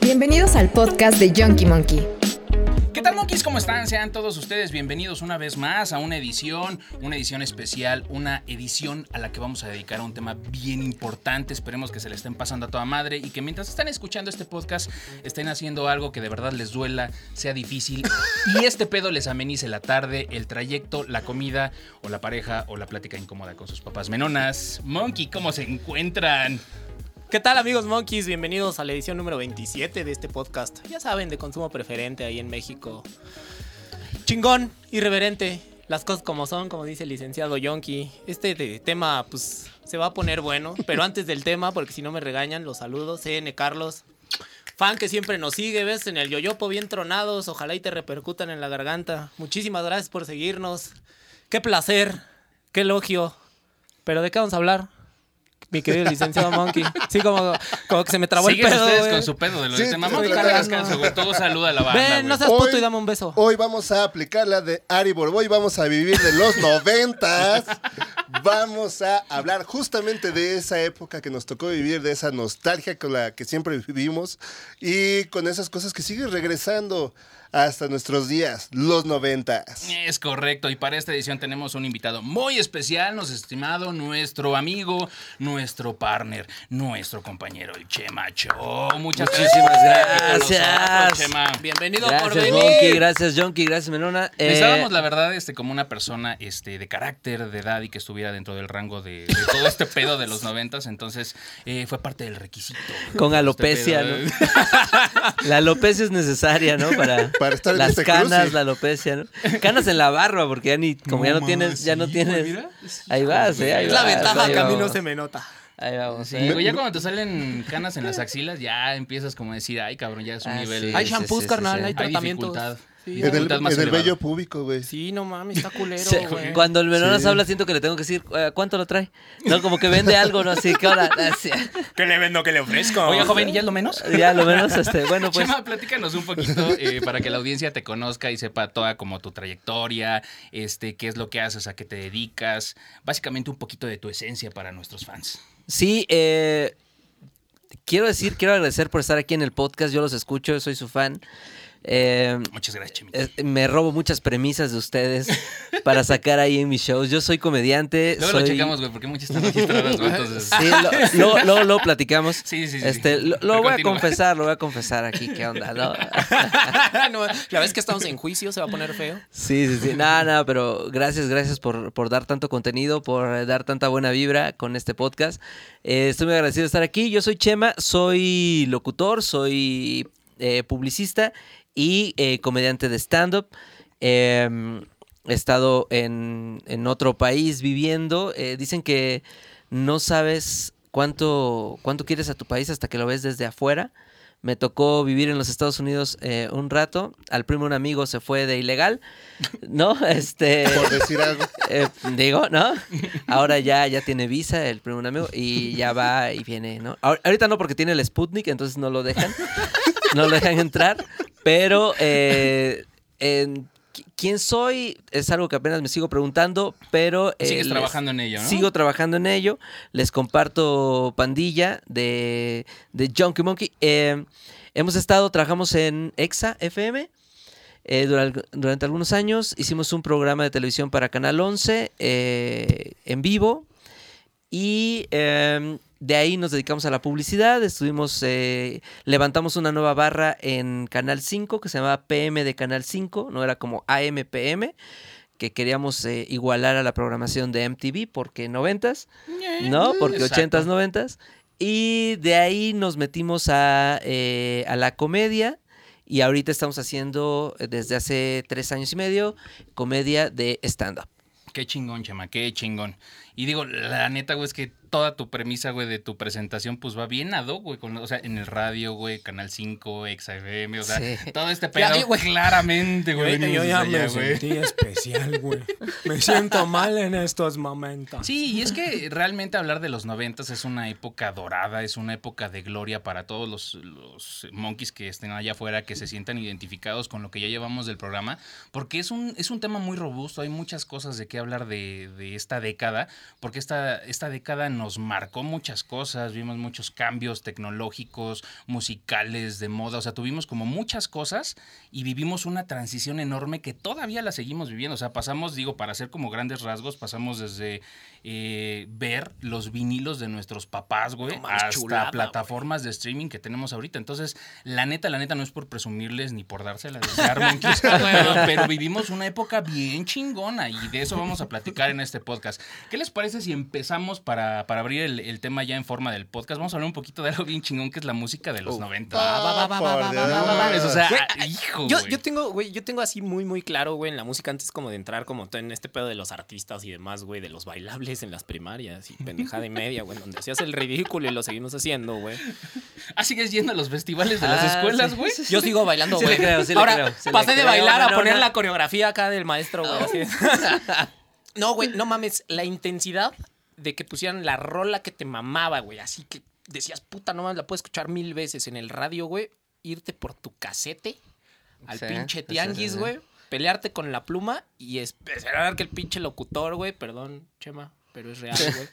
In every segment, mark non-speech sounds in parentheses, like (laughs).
Bienvenidos al podcast de Junkie Monkey. ¿Cómo están? Sean todos ustedes bienvenidos una vez más a una edición, una edición especial, una edición a la que vamos a dedicar a un tema bien importante. Esperemos que se le estén pasando a toda madre y que mientras están escuchando este podcast estén haciendo algo que de verdad les duela, sea difícil y este pedo les amenice la tarde, el trayecto, la comida o la pareja o la plática incómoda con sus papás. Menonas, Monkey, ¿cómo se encuentran? ¿Qué tal amigos monkeys? Bienvenidos a la edición número 27 de este podcast. Ya saben, de consumo preferente ahí en México. Chingón, irreverente, las cosas como son, como dice el licenciado Yonki. Este tema pues se va a poner bueno, pero antes del tema, porque si no me regañan, los saludos. CN Carlos, fan que siempre nos sigue, ves en el yoyopo bien tronados, ojalá y te repercutan en la garganta. Muchísimas gracias por seguirnos. Qué placer, qué elogio. Pero ¿de qué vamos a hablar? Mi querido licenciado Monkey. Sí, como, como que se me trabó el pedo. ustedes güey. con su pedo de lo Sí, de mamá, caso, güey. Todo saluda a la banda, Ven, no seas Hoy- puto y dame un beso. Hoy vamos a aplicar la de Ari Borboy, vamos a vivir de los noventas. Vamos a hablar justamente de esa época que nos tocó vivir, de esa nostalgia con la que siempre vivimos y con esas cosas que siguen regresando hasta nuestros días, los noventas. Es correcto, y para esta edición tenemos un invitado muy especial, nos estimado, nuestro amigo, nuestro partner, nuestro compañero, el Chema Show. Muchas Muchísimas gracias. gracias. Chema. Bienvenido por Gracias, venir. Monkey. Gracias, Jonky. Gracias, Menona. Eh, Necesitábamos, la verdad, este, como una persona este, de carácter, de edad y que estuviera dentro del rango de, de todo este pedo de los noventas. Entonces, eh, fue parte del requisito. Con Este alopecia, pedo, ¿no? eh. (laughs) La alopecia es necesaria, ¿no? Para, Para estar en las este canas, cruce. la alopecia, ¿no? Canas en la barba, porque ya ni, como ya no tienes, ya no sí, tienes. Ahí vas, eh, ahí Es la vas, ventaja ahí que a mí no vamos. se me nota. Ahí vamos. Sí, eh. güey, ya cuando te salen canas en las axilas, ya empiezas como a decir, ay, cabrón, ya es un Ah, nivel. sí, Hay sí, shampoos, sí, carnal, sí. hay Hay tratamientos. dificultad. Sí, En el, en el vello público, güey. Sí, no mames, está culero, Sí, güey. cuando el Menonas Sí. habla, siento que le tengo que decir, eh, ¿cuánto lo trae? No, como que vende algo, ¿no? Así que ahora, así, ¿Qué le vendo, qué le ofrezco? Oye, joven, ¿y ya lo menos? ya lo menos, este, (laughs) bueno, pues. Chema, platícanos un poquito eh, para que la audiencia te conozca y sepa toda como tu trayectoria, este, qué es lo que haces, a qué te dedicas, básicamente un poquito de tu esencia para nuestros fans. Sí, eh, quiero decir, quiero agradecer por estar aquí en el podcast. Yo los escucho, soy su fan. Eh, Muchas gracias, Chemita. eh, me robo muchas premisas de ustedes (laughs) para sacar ahí en mis shows. Yo soy comediante. Luego lo checamos, güey, porque muchas están registradas, güey, entonces... Sí, lo- (laughs) platicamos. Sí, sí, sí. Este, lo, voy a confesar, lo voy a confesar aquí, ¿qué onda? no? (laughs) no, la vez que estamos en juicio se va a poner feo. Sí, sí, sí. Nada, nada, pero gracias, gracias por, por dar tanto contenido, por eh, dar tanta buena vibra con este podcast. Eh, estoy muy agradecido de estar aquí. Yo soy Chema, soy locutor, soy eh, publicista y eh, comediante de stand-up. Eh, he estado en, en otro país viviendo. Eh, dicen que no sabes cuánto, cuánto quieres a tu país hasta que lo ves desde afuera. Me tocó vivir en los Estados Unidos eh, un rato. Al primo un amigo se fue de ilegal, (laughs) ¿no? Este, Por decir algo. (laughs) eh, digo, ¿no? Ahora ya, ya tiene visa el primo un amigo y ya va y viene, ¿no? Ahor- Ahorita no porque tiene el Sputnik, entonces no lo dejan, (laughs) no lo dejan entrar. Pero eh, en quién soy es algo que apenas me sigo preguntando, pero eh, Sigues trabajando en ello, ¿no? Sigo trabajando en ello. Les comparto pandilla de, de Junkie Monkey. Eh, hemos estado, trabajamos en EXA FM. eh, durante, algunos años hicimos un programa de televisión para Canal 11 eh, en vivo y eh, de ahí nos dedicamos a la publicidad. Estuvimos, eh, levantamos una nueva barra en Canal 5 que se llamaba PM de Canal 5, no era como AMPM, que queríamos eh, igualar a la programación de MTV porque noventas, ¿no? Porque Exacto. ochentas, noventas. Y de ahí nos metimos a, eh, a la comedia. Y ahorita estamos haciendo, eh, desde hace tres años y medio, comedia de stand-up. Qué chingón, Chema, qué chingón. Y digo, la neta, güey, es que toda tu premisa, güey, de tu presentación, pues va bien ad hoc, güey. con- O sea, en el radio, güey, Canal 5, XFM, o sea, Sí. todo este pedo, güey. claramente, güey. Yo, venimos ya me allá, güey. sentí especial, güey. Me siento mal en estos momentos. Sí, y es que realmente hablar de los noventas es una época dorada, es una época de gloria para todos los, los monkeys que estén allá afuera, que se sientan identificados con lo que ya llevamos del programa, porque es un, es un tema muy robusto, hay muchas cosas de qué hablar de, de esta década, porque esta, esta década nos marcó muchas cosas, vimos muchos cambios tecnológicos, musicales, de moda, o sea, tuvimos como muchas cosas y vivimos una transición enorme que todavía la seguimos viviendo, o sea, pasamos, digo, para hacer como grandes rasgos, pasamos desde eh, ver los vinilos de nuestros papás, güey, No hasta chulada, plataformas de streaming que tenemos ahorita. Entonces, la neta, la neta no es por presumirles ni por dársela a desear, (laughs) monkeys, pero, pero vivimos una época bien chingona y de eso vamos a platicar en este podcast. ¿Qué les parece si empezamos para, para abrir el, el tema ya en forma del podcast? Vamos a hablar un poquito de algo bien chingón que es la música de los 90. Va. Dios. O sea, Güey, hijo, yo, güey. yo tengo, güey, yo tengo así muy, muy claro, güey, en la música antes como de entrar como en este pedo de los artistas y demás, güey, de los bailables en las primarias y pendejada y media, güey, donde hacías el ridículo y lo seguimos haciendo, güey. Ah, sigues yendo a los festivales de las Ah, escuelas, güey. sí, sí. Yo sigo bailando, güey. Ahora, creo, pasé de creo, bailar a poner no. la coreografía acá del maestro, güey. (laughs) No, güey, no mames, la intensidad de que pusieran la rola que te mamaba, güey, así que decías, puta, no mames, la puedo escuchar mil veces en el radio, güey, irte por tu casete al pinche tianguis, güey, pelearte con la pluma y esperar que el pinche locutor, güey, perdón, Chema, pero es real, güey.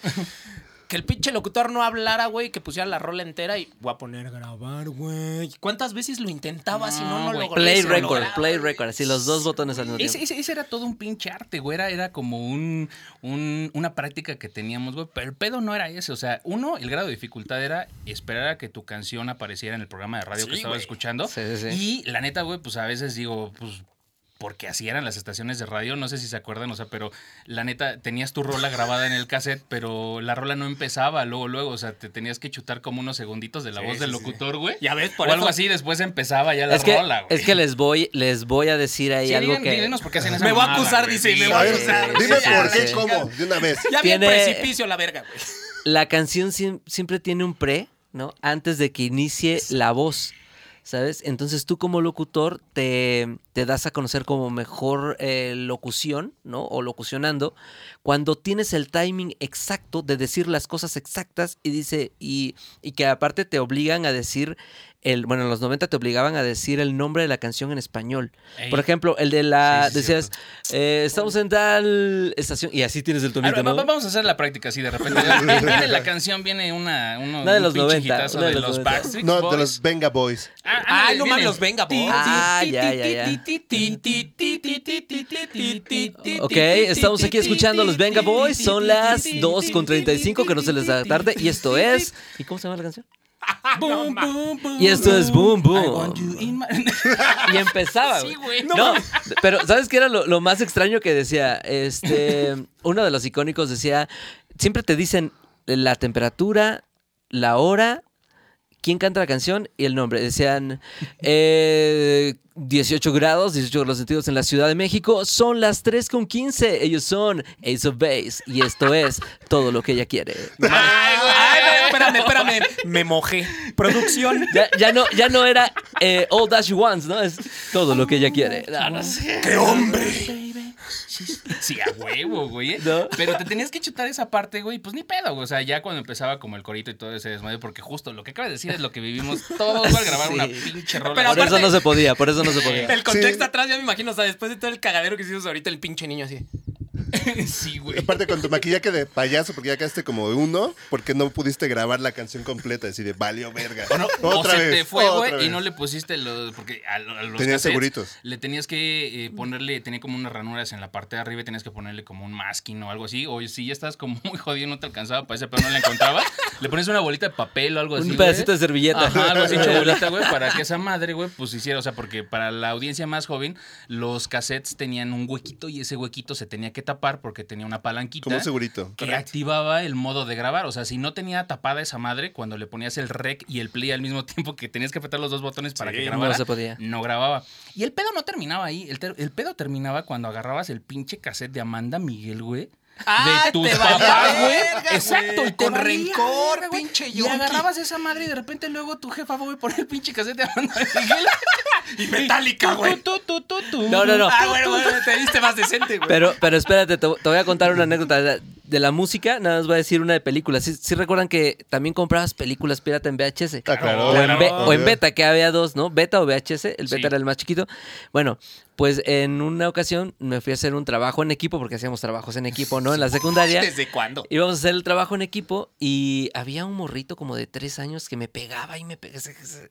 Que el pinche locutor no hablara, güey, que pusiera la rola entera y voy a poner a grabar, güey. ¿Cuántas veces lo intentabas y no, No, logré Play record, lograba, play record, así los dos botones al mismo Ese, tiempo. ese- ese era todo un pinche arte, güey. Era, era como un, un- una práctica que teníamos, güey. Pero el pedo no era ese. O sea, uno, el grado de dificultad era esperar a que tu canción apareciera en el programa de radio Sí, que estabas güey. escuchando. Sí, sí, sí. Y la neta, güey, pues a veces digo, pues. Porque así eran las estaciones de radio, no sé si se acuerdan, o sea, pero la neta, tenías tu rola grabada en el cassette, pero la rola no empezaba luego, luego, o sea, te tenías que chutar como unos segunditos de la Sí, voz del locutor, güey. Ya ves, por o algo así, después empezaba ya la Es que, rola, güey. es que les voy, les voy a decir ahí Sí, algo digan- que. díganos por qué hacen esa Me voy a acusar, dice, Sí, me voy A acusar. dime por qué, sí. cómo, de una vez. Ya bien Tiene- precipicio la verga, güey. la canción siem- siempre tiene un pre, ¿no? Antes de que inicie la voz, ¿sabes? Entonces tú como locutor te, te das a conocer como mejor eh, locución, ¿no? O locucionando, cuando tienes el timing exacto de decir las cosas exactas y dice, y, y que aparte te obligan a decir, el, bueno, en los 90 te obligaban a decir el nombre de la canción en español. Ey. Por ejemplo, el de la, Sí, sí, decías, eh, estamos en tal estación, y así tienes el tonito, ¿no? va- Vamos a hacer la práctica así de repente. (laughs) Viene la canción, viene una, uno, Una de un los pinche 90, hitazo una de de los los 90. Backstreet No, Boys. de los Venga Boys. Ah, Ay, ándale, no viene. los Venga Boys. Ah, ya, ya, ya. Ok, estamos aquí escuchando a los Venga Boys. Son las 2 con 35, que no se les da tarde. Y esto es. ¿Y cómo se llama la canción? (laughs) Boom, boom, boom, Y esto es Boom, boom. Y empezaba, Sí, güey. güey. No, pero ¿sabes qué era lo, lo más extraño que decía? Este, uno de los icónicos decía, siempre te dicen la temperatura, la hora, quién canta la canción y el nombre. Decían eh, 18 grados, 18 grados centígrados en la Ciudad de México. Son las 3 con 15. Ellos son Ace of Base y esto es todo lo que ella quiere. Ay, espérame, espérame. Me mojé. Producción. Ya, ya no, ya no era eh, All That She Wants, ¿no? Es todo lo que ella quiere. No, no sé. ¡Qué hombre! Sí, a huevo, güey. ¿No? Pero te tenías que chutar esa parte, güey. Pues ni pedo, güey. O sea, ya cuando empezaba como el corito y todo ese desmadre, porque justo lo que acabas de decir es lo que vivimos todos al grabar Sí. una pinche rola. Pero Por aparte- eso no se podía, por eso no se (laughs) podía. El contexto Sí. atrás, ya me imagino, o sea, después de todo el cagadero que hicimos ahorita, el pinche niño así. (laughs) sí, güey. Aparte con tu maquillaje de payaso, porque ya quedaste como uno, porque no pudiste grabar la canción completa, así de valió verga. O, no, (laughs) o Otra se vez, te fue, otra güey, y no le pusiste los. Porque a, a los. Tenías cassettes seguritos. Le tenías que eh, ponerle. Tenía como unas ranuras en la parte de arriba y tenías que ponerle como un masking o algo así. O si ya estás como (laughs) muy jodido, no te alcanzaba para ese, pero no la encontrabas. le pones una bolita de papel o algo así. Un pedacito de servilleta. Ajá, algo así bolita, güey, para que esa madre, güey, pues hiciera. O sea, porque para la audiencia más joven, los cassettes tenían un huequito y ese huequito se tenía que tapar porque tenía una palanquita. Como un segurito. que activaba el modo de grabar. O sea, si no tenía tapada esa madre, cuando le ponías el rec y el play al mismo (laughs) tiempo que tenías que apretar los dos botones para Sí, que no grabara, se podía. no grababa. Y el pedo no terminaba ahí. El, ter- el pedo terminaba cuando agarrabas el pinche cassette de Amanda Miguel, güey. Ah, de tus te valía papás, güey. Exacto, güey, y con rencor, verga, güey. pinche Y yonki. agarrabas esa madre y de repente luego tu jefa fue por el pinche cassette de Amanda Miguel. (laughs) Y metálica, güey. No, no, no. Ah, bueno, bueno, te diste más decente, güey. Pero, pero espérate, te, te voy a contar una anécdota. De la música, nada más voy a decir una de películas. ¿Sí, sí recuerdan que también comprabas películas pirata en VHS? Ah, claro. O en, Claro. be- o en Obvio. beta, que había dos, ¿no? Beta o VHS. El beta Sí. era el más chiquito. Bueno, pues en una ocasión me fui a hacer un trabajo en equipo, porque hacíamos trabajos en equipo, ¿no? En la secundaria. (laughs) ¿Desde cuándo? Íbamos a hacer el trabajo en equipo y había un morrito como de tres años que me pegaba y me pegaba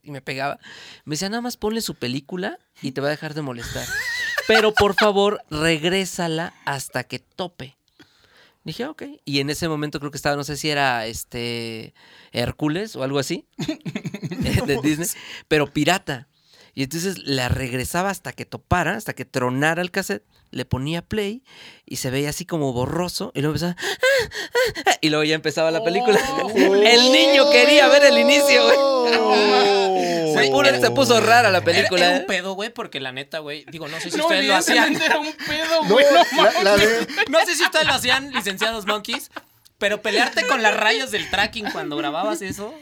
y me pegaba. Me decía, nada más ponle su película y te va a dejar de molestar. (laughs) Pero por favor, regrésala hasta que tope. Dije, "Ah, ok. Y en ese momento creo que estaba, no sé si era este Hércules o algo así, (laughs) de Disney, pero pirata. Y entonces la regresaba hasta que topara, hasta que tronara el cassette, le ponía play y se veía así como borroso y luego empezaba... Y luego ya empezaba la película. (laughs) El niño quería ver el inicio, güey. Se, puro- se puso rara la película. era ¿eh? un pedo, güey, porque la neta, güey. Digo, no sé si No, ustedes lo hacían. era un pedo, (laughs) No. No, la, la de. No sé si ustedes lo hacían, licenciados monkeys. Pero pelearte con las rayas del tracking cuando grababas eso.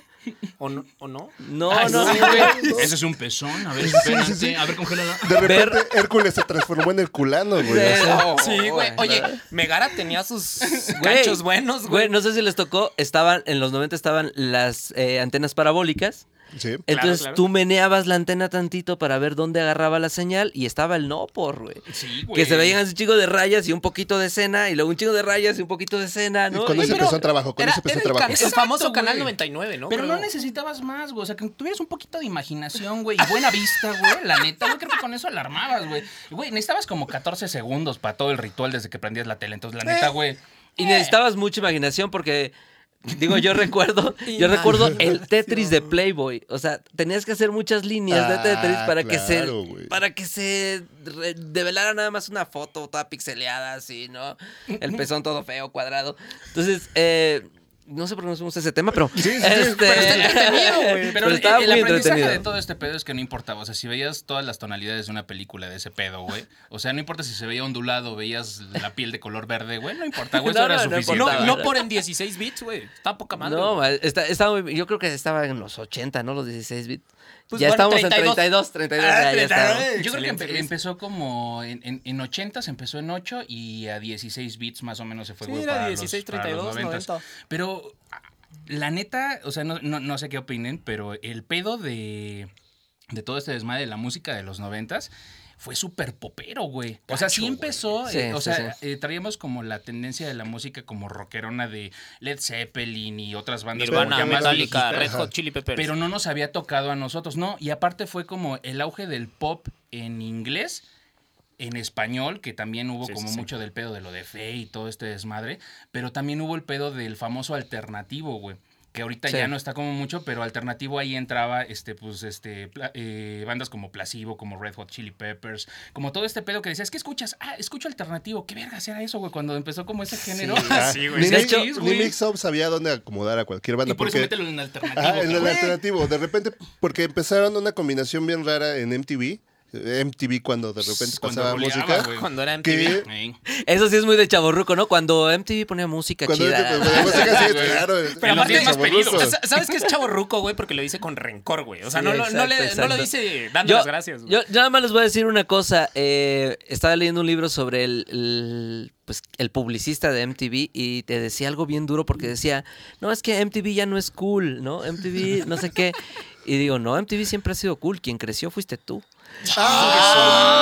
¿O no? ¿O no? No, Ay, no. sí, güey. Ese es un pezón. A ver, espérate. A ver, congélalo. De repente Hércules se transformó en el culano, güey. o sea, No, Sí, güey. Oye, Megara tenía sus Güey, cachos buenos, Güey, güey. no sé si les tocó, estaban, en los 90 estaban las eh, antenas parabólicas. Sí. Entonces claro. tú meneabas la antena tantito para ver dónde agarraba la señal y estaba el no por, güey. Sí, güey. Que se veían así un chico de rayas y un poquito de escena, y luego un chico de rayas y un poquito de escena, con Y- pero empezó el trabajo, con ese empezó el el, trabajo. el famoso canal güey. 99, ¿no? Pero Creo. no necesitabas más, güey. O sea, que tuvieras un poquito de imaginación, güey. Y (laughs) buena vista, güey. La neta, güey. Creo que con eso alarmabas, güey. Güey, necesitabas como 14 segundos para todo el ritual desde que prendías la tele. Entonces, la neta, güey. Y necesitabas mucha imaginación porque, digo, yo (laughs) recuerdo, yo recuerdo el Tetris de Playboy. O sea, tenías que hacer muchas líneas de Ah, Tetris para que se, para que se develara nada más una foto toda pixeleada así, ¿no? El pezón todo feo, cuadrado. Entonces, eh, no sé por qué nos fuimos a ese tema, pero, sí, sí, este, pero está entretenido, güey. Pero, pero el, estaba el muy aprendizaje entretenido. de todo este pedo es que no importaba. O sea, si veías todas las tonalidades de una película de ese pedo, güey. O sea, no importa si se veía ondulado, veías la piel de color verde, güey. No importa, güey. Eso No, era no, suficiente. No, por en 16 bits, güey. Está poca madre. No, está- estaba muy- yo creo que estaba en los 80, ¿no? Los 16 bits. Pues ya bueno, estamos 32. en 32, 32, Ah, ya, ya 32. estamos. Yo creo que empe- empezó como en, en, en 80 se empezó en 8 y a 16 bits más o menos se fue, Sí, era para 16, los, para los 32, 90s. 90. Pero ah, la neta, o sea, no, no, no sé qué opinen, pero el pedo de, de todo este desmadre de la música de los 90s fue súper popero, güey. O sea, sí empezó, Sí, eh, o sea, sí. eh, traíamos como la tendencia de la música como rockerona de Led Zeppelin y otras bandas como Nirvana, más Metallica. Red Hot Chili Peppers. Pero no nos había tocado a nosotros, ¿no? Y aparte fue como el auge del pop en inglés, en español, que también hubo Sí, como sí, sí. mucho del pedo de lo de fe y todo este desmadre, pero también hubo el pedo del famoso alternativo, güey. Que ahorita Sí. ya no está como mucho, pero alternativo ahí entraba, este, pues, este, eh, bandas como Placebo, como Red Hot Chili Peppers, como todo este pedo que decías, ¿qué escuchas? Ah, escucho alternativo. ¿Qué vergas era eso, güey? Cuando empezó como ese género. Ah, Sí, güey. Ni, De ni- hecho, ni güey. Mix Up sabía dónde acomodar a cualquier banda. y por eso mételo en alternativo. Ajá, en el alternativo. De repente, porque empezaron una combinación bien rara en MTV. MTV cuando de repente Cuando pasaba música. Cuando era MTV. Eso sí es muy de chaborruco, ¿no? Cuando MTV ponía música cuando chida. la música sí, (laughs) claro. Pero aparte, días más. Sa- ¿Sabes qué es chavo ruco, güey? Porque lo dice con rencor, güey. O sea, Sí, no, le- no lo dice dando Yo, las gracias, güey. yo, yo nada más les voy a decir una cosa. eh, estaba leyendo un libro sobre el, el, pues, el publicista de MTV y te decía algo bien duro porque decía, no, es que MTV ya no es cool, ¿no? MTV no sé qué. Y digo, no, MTV siempre ha sido cool. Quien creció fuiste tú.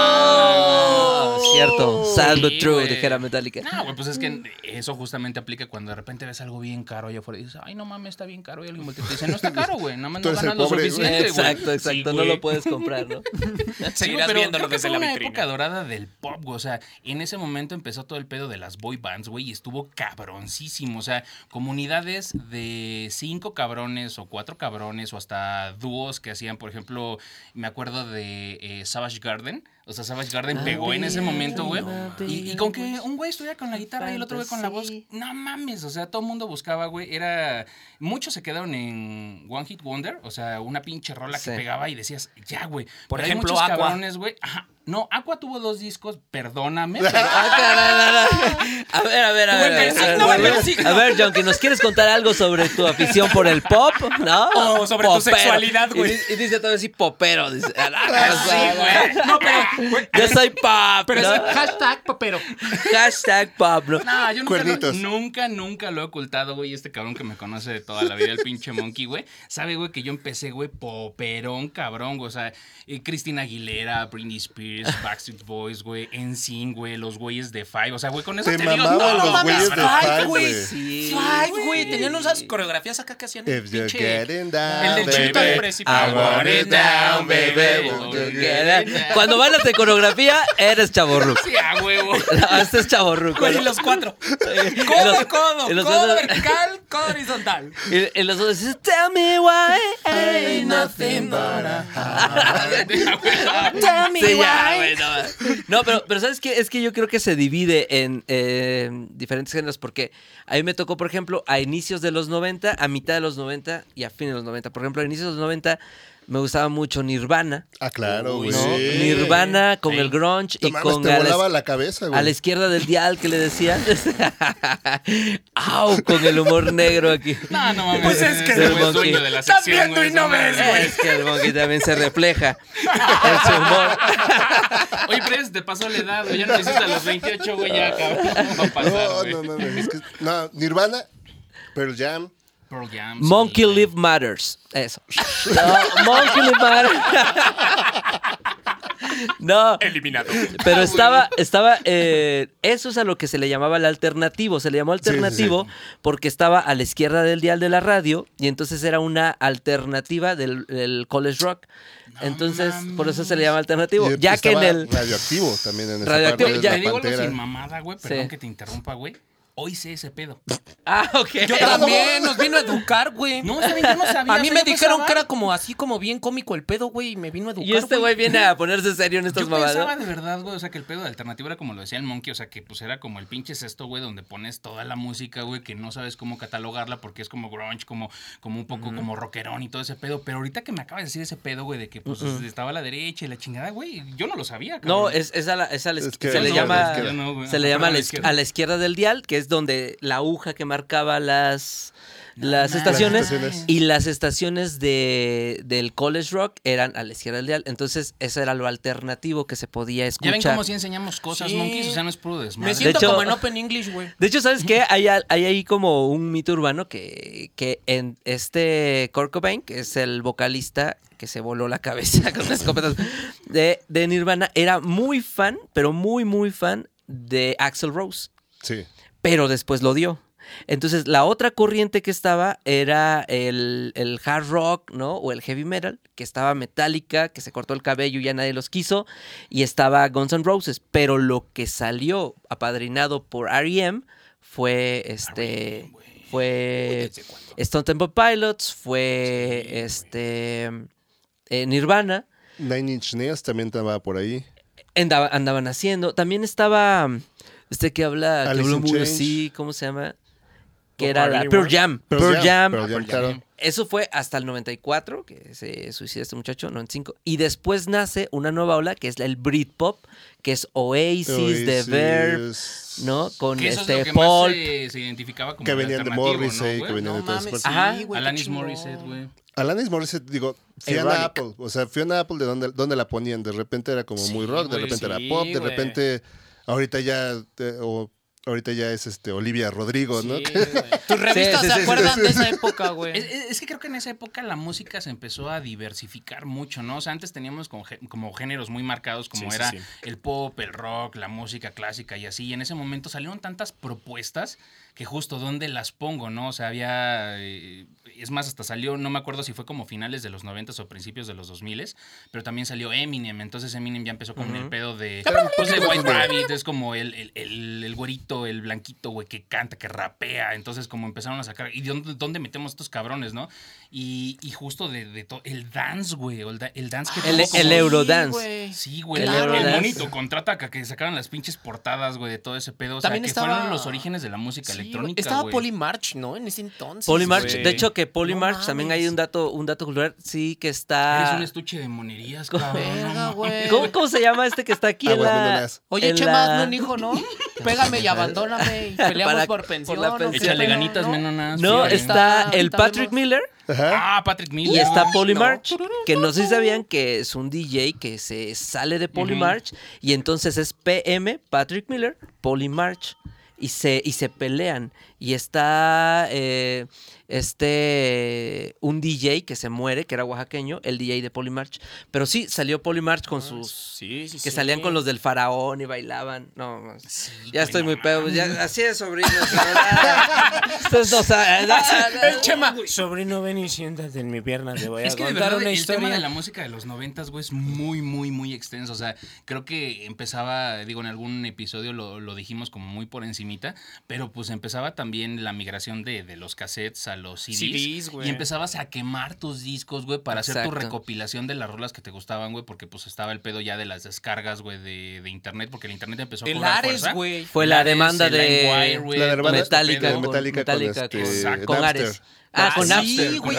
Ah, Cierto. Sad but Sí, true, dijera Metallica. No, güey, pues es que eso justamente aplica cuando de repente ves algo bien caro allá afuera y dices, ay, no mames, está bien caro. Y alguien te dice, no está (laughs) caro, güey, nada más no ganas lo suficiente, güey. Exacto, exacto. Sí, no lo puedes comprar, ¿no? (laughs) Sí, Seguirás pero viéndolo desde fue la una vitrina. época dorada del pop, güey. O sea, en ese momento empezó todo el pedo de las boy bands, güey, y estuvo cabroncísimo. O sea, comunidades de cinco cabrones o cuatro cabrones o hasta dúos que hacían, por ejemplo, me acuerdo de eh, Savage Garden. O sea, Savage Garden pegó en ese momento, güey. Y, y con que un güey estuviera con la guitarra y el otro güey con la voz. No mames, o sea, todo el mundo buscaba, güey. Era. Muchos se quedaron en One Hit Wonder, o sea, una pinche rola que Sí. pegaba y decías, ya, güey. Por Pero hay ejemplo, muchos Aqua. cabrones, güey. Ajá. No, Aqua tuvo dos discos, perdóname. (laughs) pero- Ah, A ver, a ver, a ver. A ver, a John, que nos quieres contar algo sobre tu afición por el pop, ¿no? O sobre tu sexualidad, güey. Y, dice todo así popero. Dice, a la (laughs) Sí, casa, güey. No, pero. güey, Yo soy pop, Pero ¿no? es hashtag papero. Hashtag pop, ¿no? No, yo nunca, nunca, nunca lo he ocultado, güey. Este cabrón que me conoce de toda la vida, el pinche monkey, güey. Sabe, güey, que yo empecé, güey, poperón, cabrón, güey. O sea, eh, Cristina Aguilera, Britney Spears, (laughs) Backstreet Boys, güey, NSYNC, güey, los güeyes de Five. O sea, güey, con eso Te te, digo todo, los de Five, güey. Sí. Five, güey. Tenían unas coreografías acá que hacían. If you're pinche- getting down, El del chito al principio. I want it down, baby. Won't you get it? Cuando bailas de coreografía, eres chaborruco. Sí, a huevo. (laughs) No, este es chaborruco. Güey, ¿no? y los cuatro. Codo, los- codo, codo vertical, (laughs) codo horizontal. Y, y los otros dicen, tell me why ain't nothing but a Tell me why. Güey, no. No, pero, pero ¿sabes qué? Es que yo creo que se divide en eh, diferentes géneros porque a mí me tocó, por ejemplo, a inicios de los 90, a mitad de los 90 y a fines de los 90. Por ejemplo, a inicios de los 90 me gustaba mucho Nirvana, Ah, claro, güey. ¿no? Sí. Nirvana con Sí. el grunge y con te a la- volaba la cabeza, güey. a la izquierda del dial que le decían. (laughs) ¡Au! Con el humor negro aquí. No, no mames. Pues es que- Monkey. es dueño de la Estás sección, viendo y no ves, güey. Es que el monkey también se refleja en su humor. (laughs) Oye, pero te pasó la edad, güey. Ya no hiciste a los 28, güey, ya, cabrón. Va a pasar, No, no, no, no, es que- no, Nirvana, Pearl Jam. Pearl Jam, Monkey sí. Live Matters. Eso. No, (laughs) Monkey Live Matters. (laughs) No, Eliminado. pero Ah, estaba, estaba, eh, eso es a lo que se le llamaba el alternativo. Se le llamó sí, sí. alternativo porque estaba a la izquierda del dial de la radio y entonces era una alternativa del, del college rock. Entonces, por eso se le llama alternativo. Y Ya que en el... radioactivo también en esa Radioactivo, parte, ya- la Te digo algo sin mamada, güey. Perdón Sí. que te interrumpa, güey. Hoy sé ese pedo. Ah, ok. Yo también, nos vino a educar, güey. No, yo no sabía. A mí me yo dijeron pensaba- que era como así, como bien cómico el pedo, güey, y me vino a educar. Y este güey viene a ponerse serio en estas Yo mamadas. pensaba de verdad, güey, o sea, que el pedo de alternativo era como lo decía el Monkey, o sea, que pues era como el pinche cesto, güey, donde pones toda la música, güey, que no sabes cómo catalogarla porque es como grunge, como, como un poco como rockerón y todo ese pedo. Pero ahorita que me acabas de decir ese pedo, güey, de que pues estaba a la derecha y la chingada, güey, yo no lo sabía, cabrón. No, es, es a la, es a la Es izqui- que se le llama, yo no, se le llama a la, a la izquierda del dial, que es donde la aguja que marcaba las, las estaciones Las estaciones. y las estaciones de, del college rock eran a la izquierda del dial. Entonces, eso era lo alternativo que se podía Ya escuchar. ven cómo sí enseñamos cosas, Sí. Monkeys, o sea, no es puro desmadre. Me siento hecho- como en Open English, güey. De hecho, ¿sabes qué? Hay, hay ahí como un mito urbano que, que en este Kurt Cobain, que es el vocalista que se voló la cabeza (laughs) con las escopetas de, de Nirvana, era muy fan, pero muy, muy fan de Axel Rose. Sí. Pero después lo dio. Entonces, la otra corriente que estaba era el, el hard rock, ¿no? O el heavy metal, que estaba Metallica, que se cortó el cabello y ya nadie los quiso, y estaba Guns N' Roses. Pero lo que salió apadrinado por R.E.M. fue este. Fue Stone Temple Pilots, fue este. eh, Nirvana. Nine Inch Nails también estaba por ahí. Andaba- andaban haciendo. También estaba este que habla, que Alice habló in muy Change. así, ¿cómo se llama? Que era la Pearl. Jam. Pearl Pearl Jam, Jam. Pearl Jam, claro. Eso fue hasta el 94, que se suicida este muchacho, 95. Y después nace una nueva ola, que es el Britpop, que es Oasis, The Verb, Oasis, ¿no? Con Que eso es este lo que Paul. más se, se identificaba como Que venían de Morrissey, que venían No de todas mames, partes. Ajá. sí, güey. Alanis. Morissette, güey. Alanis Morissette, digo, Fiona Erotic. Apple. O sea, Fiona Apple, ¿de dónde, dónde la ponían? De repente era como muy rock, de güey, repente era sí, pop, de güey. Ahorita ya... eh, o ahorita ya es este Olivia Rodrigo, ¿no? Sí. (laughs) Tus revistas sí, se sí, acuerdan sí, de esa época, (laughs) güey. Es, es- que creo que en esa época la música se empezó a diversificar mucho, ¿no? O sea, antes teníamos como, como géneros muy marcados, como era sí. el pop, el rock, la música clásica y así. Y en ese momento salieron tantas propuestas que justo dónde las pongo, ¿no? O sea, había... es más, hasta salió, no me acuerdo si fue como finales de los 90 o principios de los 2000 pero también salió Eminem. Entonces Eminem ya empezó con el pedo de... Pues de White Rabbit, es como el, el, el, el güerito, el blanquito, güey, que canta, que rapea. Entonces como empezaron a sacar... ¿Y de dónde, dónde metemos estos cabrones, no? Y, y justo de, de todo... El dance, güey. El, da- el dance que El- tuvo como- el Eurodance. güey. Sí, güey. El El, monito contraataca que sacaron las pinches portadas, güey, de todo ese pedo. O sea, También que estaba- fueron los orígenes de la música Sí, electrónica, Estaba güey. Polly March, ¿no? En ese entonces. Polly March, güey. de hecho que Polymarch, No también hay un dato, un dato cultural, sí que Eres está... un estuche de monerías, cabrón. Verga. ¿Cómo, cómo se llama este que está aquí en Aguas la... Oye, en Chema, la- hazme un hijo, ¿no? (laughs) Pégame y abandóname y peleamos Para- por por pensión. la ¿no? pensión. ¿Qué Échale pedo, ganitas, no? menonas. No, sí. está el Patrick. Miller Ajá. Ah, Patrick Miller. y está no. Polymarch, que no sé si sabían que es un DJ que se sale de Polymarch y entonces es PM, Patrick Miller, Polymarch. Y se, y se pelean. Y está eh, este un DJ que se muere, que era oaxaqueño, el DJ de Polymarch. Pero sí, salió Polymarch con sus... Sí, sí, Que sí. salían con los del faraón y bailaban. No, no, ya estoy muy pedo. Ya, así es, sobrino. (laughs) Ustedes no saben. (laughs) El Chema. Sobrino, ven y siéntate en mi pierna. Te voy a Es que de contar verdad una el tema historia. de la música de los noventas, güey, es muy, muy, muy extenso. O sea, creo que empezaba, digo, en algún episodio lo, lo dijimos como muy por encimita, pero pues empezaba también la migración de, de los cassettes a los CDs. Y empezabas a quemar tus discos, güey, para hacer tu recopilación de las rolas que te gustaban, güey, porque pues estaba el pedo ya de las descargas, güey, de, de internet, porque el internet empezó a El cobrar Ares, fuerza. güey. Fue la demanda de demanda este Metallica, con, Metallica con Metallica este, con. Ares. Ah, con sí, güey,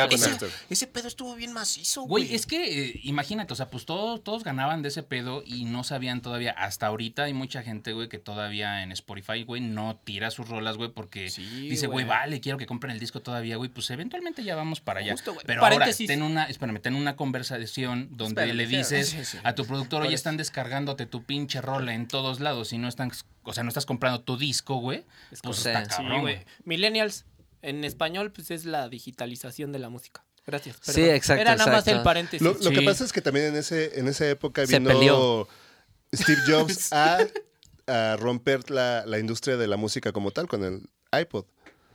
ese, pedo estuvo bien macizo, Güey, güey. es que eh, imagínate, o sea, pues todos, todos ganaban de ese pedo y no sabían todavía. Hasta ahorita hay mucha gente, güey, que todavía en Spotify, güey, no tira sus rolas, güey, porque Sí, dice, güey, vale, quiero que compren el disco todavía, güey. Pues eventualmente ya vamos para allá. Justo, güey. Pero Paréntesis. ahora, ten una, espérame, ten una conversación donde Espérame, le dices Sí, sí. a tu productor, oye, están descargándote tu pinche rola en todos lados y no están, o sea, no estás comprando tu disco, güey. Pues correcto. está Sí, cabrón, güey. Millennials, en español, pues es la digitalización de la música. Gracias. Sí, exacto, Era nada más el paréntesis. Lo, lo que pasa es que también en, ese, en esa época Se vino peleó. Steve Jobs (laughs) a, a romper la, la industria de la música como tal con el iPod.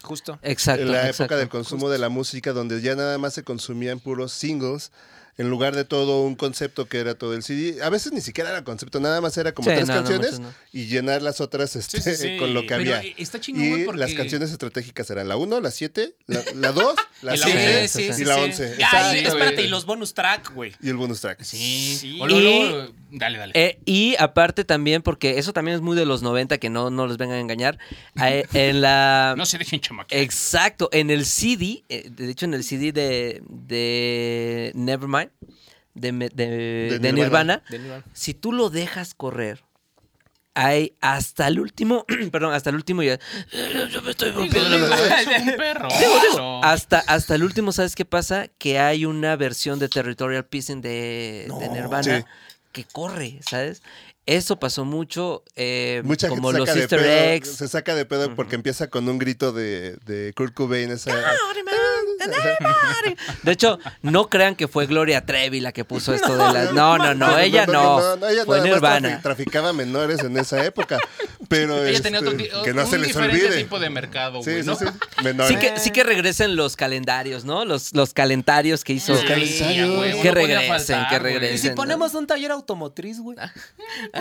Justo. Exacto. en la exacto. época del consumo de la música donde ya nada más se consumían puros singles en lugar de todo un concepto que era todo el CD. A veces ni siquiera era concepto, nada más era como Sí, tres no, canciones no. y llenar las otras este, Sí, sí, sí. con lo que Pero había. eh, está y porque... las canciones estratégicas eran la 1, la 7, la 2, la Y (laughs) la 7 once. sí, sí, y la sí. 11. Ya, Exacto, y güey. espérate, y los bonus track, güey. y el bonus track. Sí. Sí. O luego- Y- luego- dale, dale. Eh, y aparte también, porque eso también es muy de los 90, que no, no les vengan a engañar. eh, (laughs) en la... no se dejen chamaquear. Exacto, en el CD, eh, de hecho en el CD de, de Nevermind, de, me- de- de Nirvana. Nirvana, si tú lo dejas correr, hay hasta el último, (clears throat) perdón, hasta el último ya, yo me estoy rompiendo. Es un perro. Digo, hasta, hasta el último, ¿sabes qué pasa? Que hay una versión de Territorial Pissing de, de Nirvana Sí. Que corre, ¿sabes? Eso pasó mucho, eh, Mucha como gente los Sister pedo, Eggs. se saca de pedo porque empieza con un grito de, de Kurt Cobain. Esa, (laughs) De hecho, no crean que fue Gloria Trevi la que puso esto de las... No, no, no, ella no. ella Fue nada más Nirvana. trafi- traficaba menores en esa época. Pero Ella tenía este, otro ti- que no un se les diferente olvide. tipo de mercado, Sí, güey, sí, ¿no? sí. (laughs) Menores. Sí que, sí que regresen los calendarios, ¿no? Los, los calendarios que hizo. Los Sí, calendarios. Que no regresen, faltar, que regresen. Y si ¿no? ponemos un taller automotriz, güey. (laughs)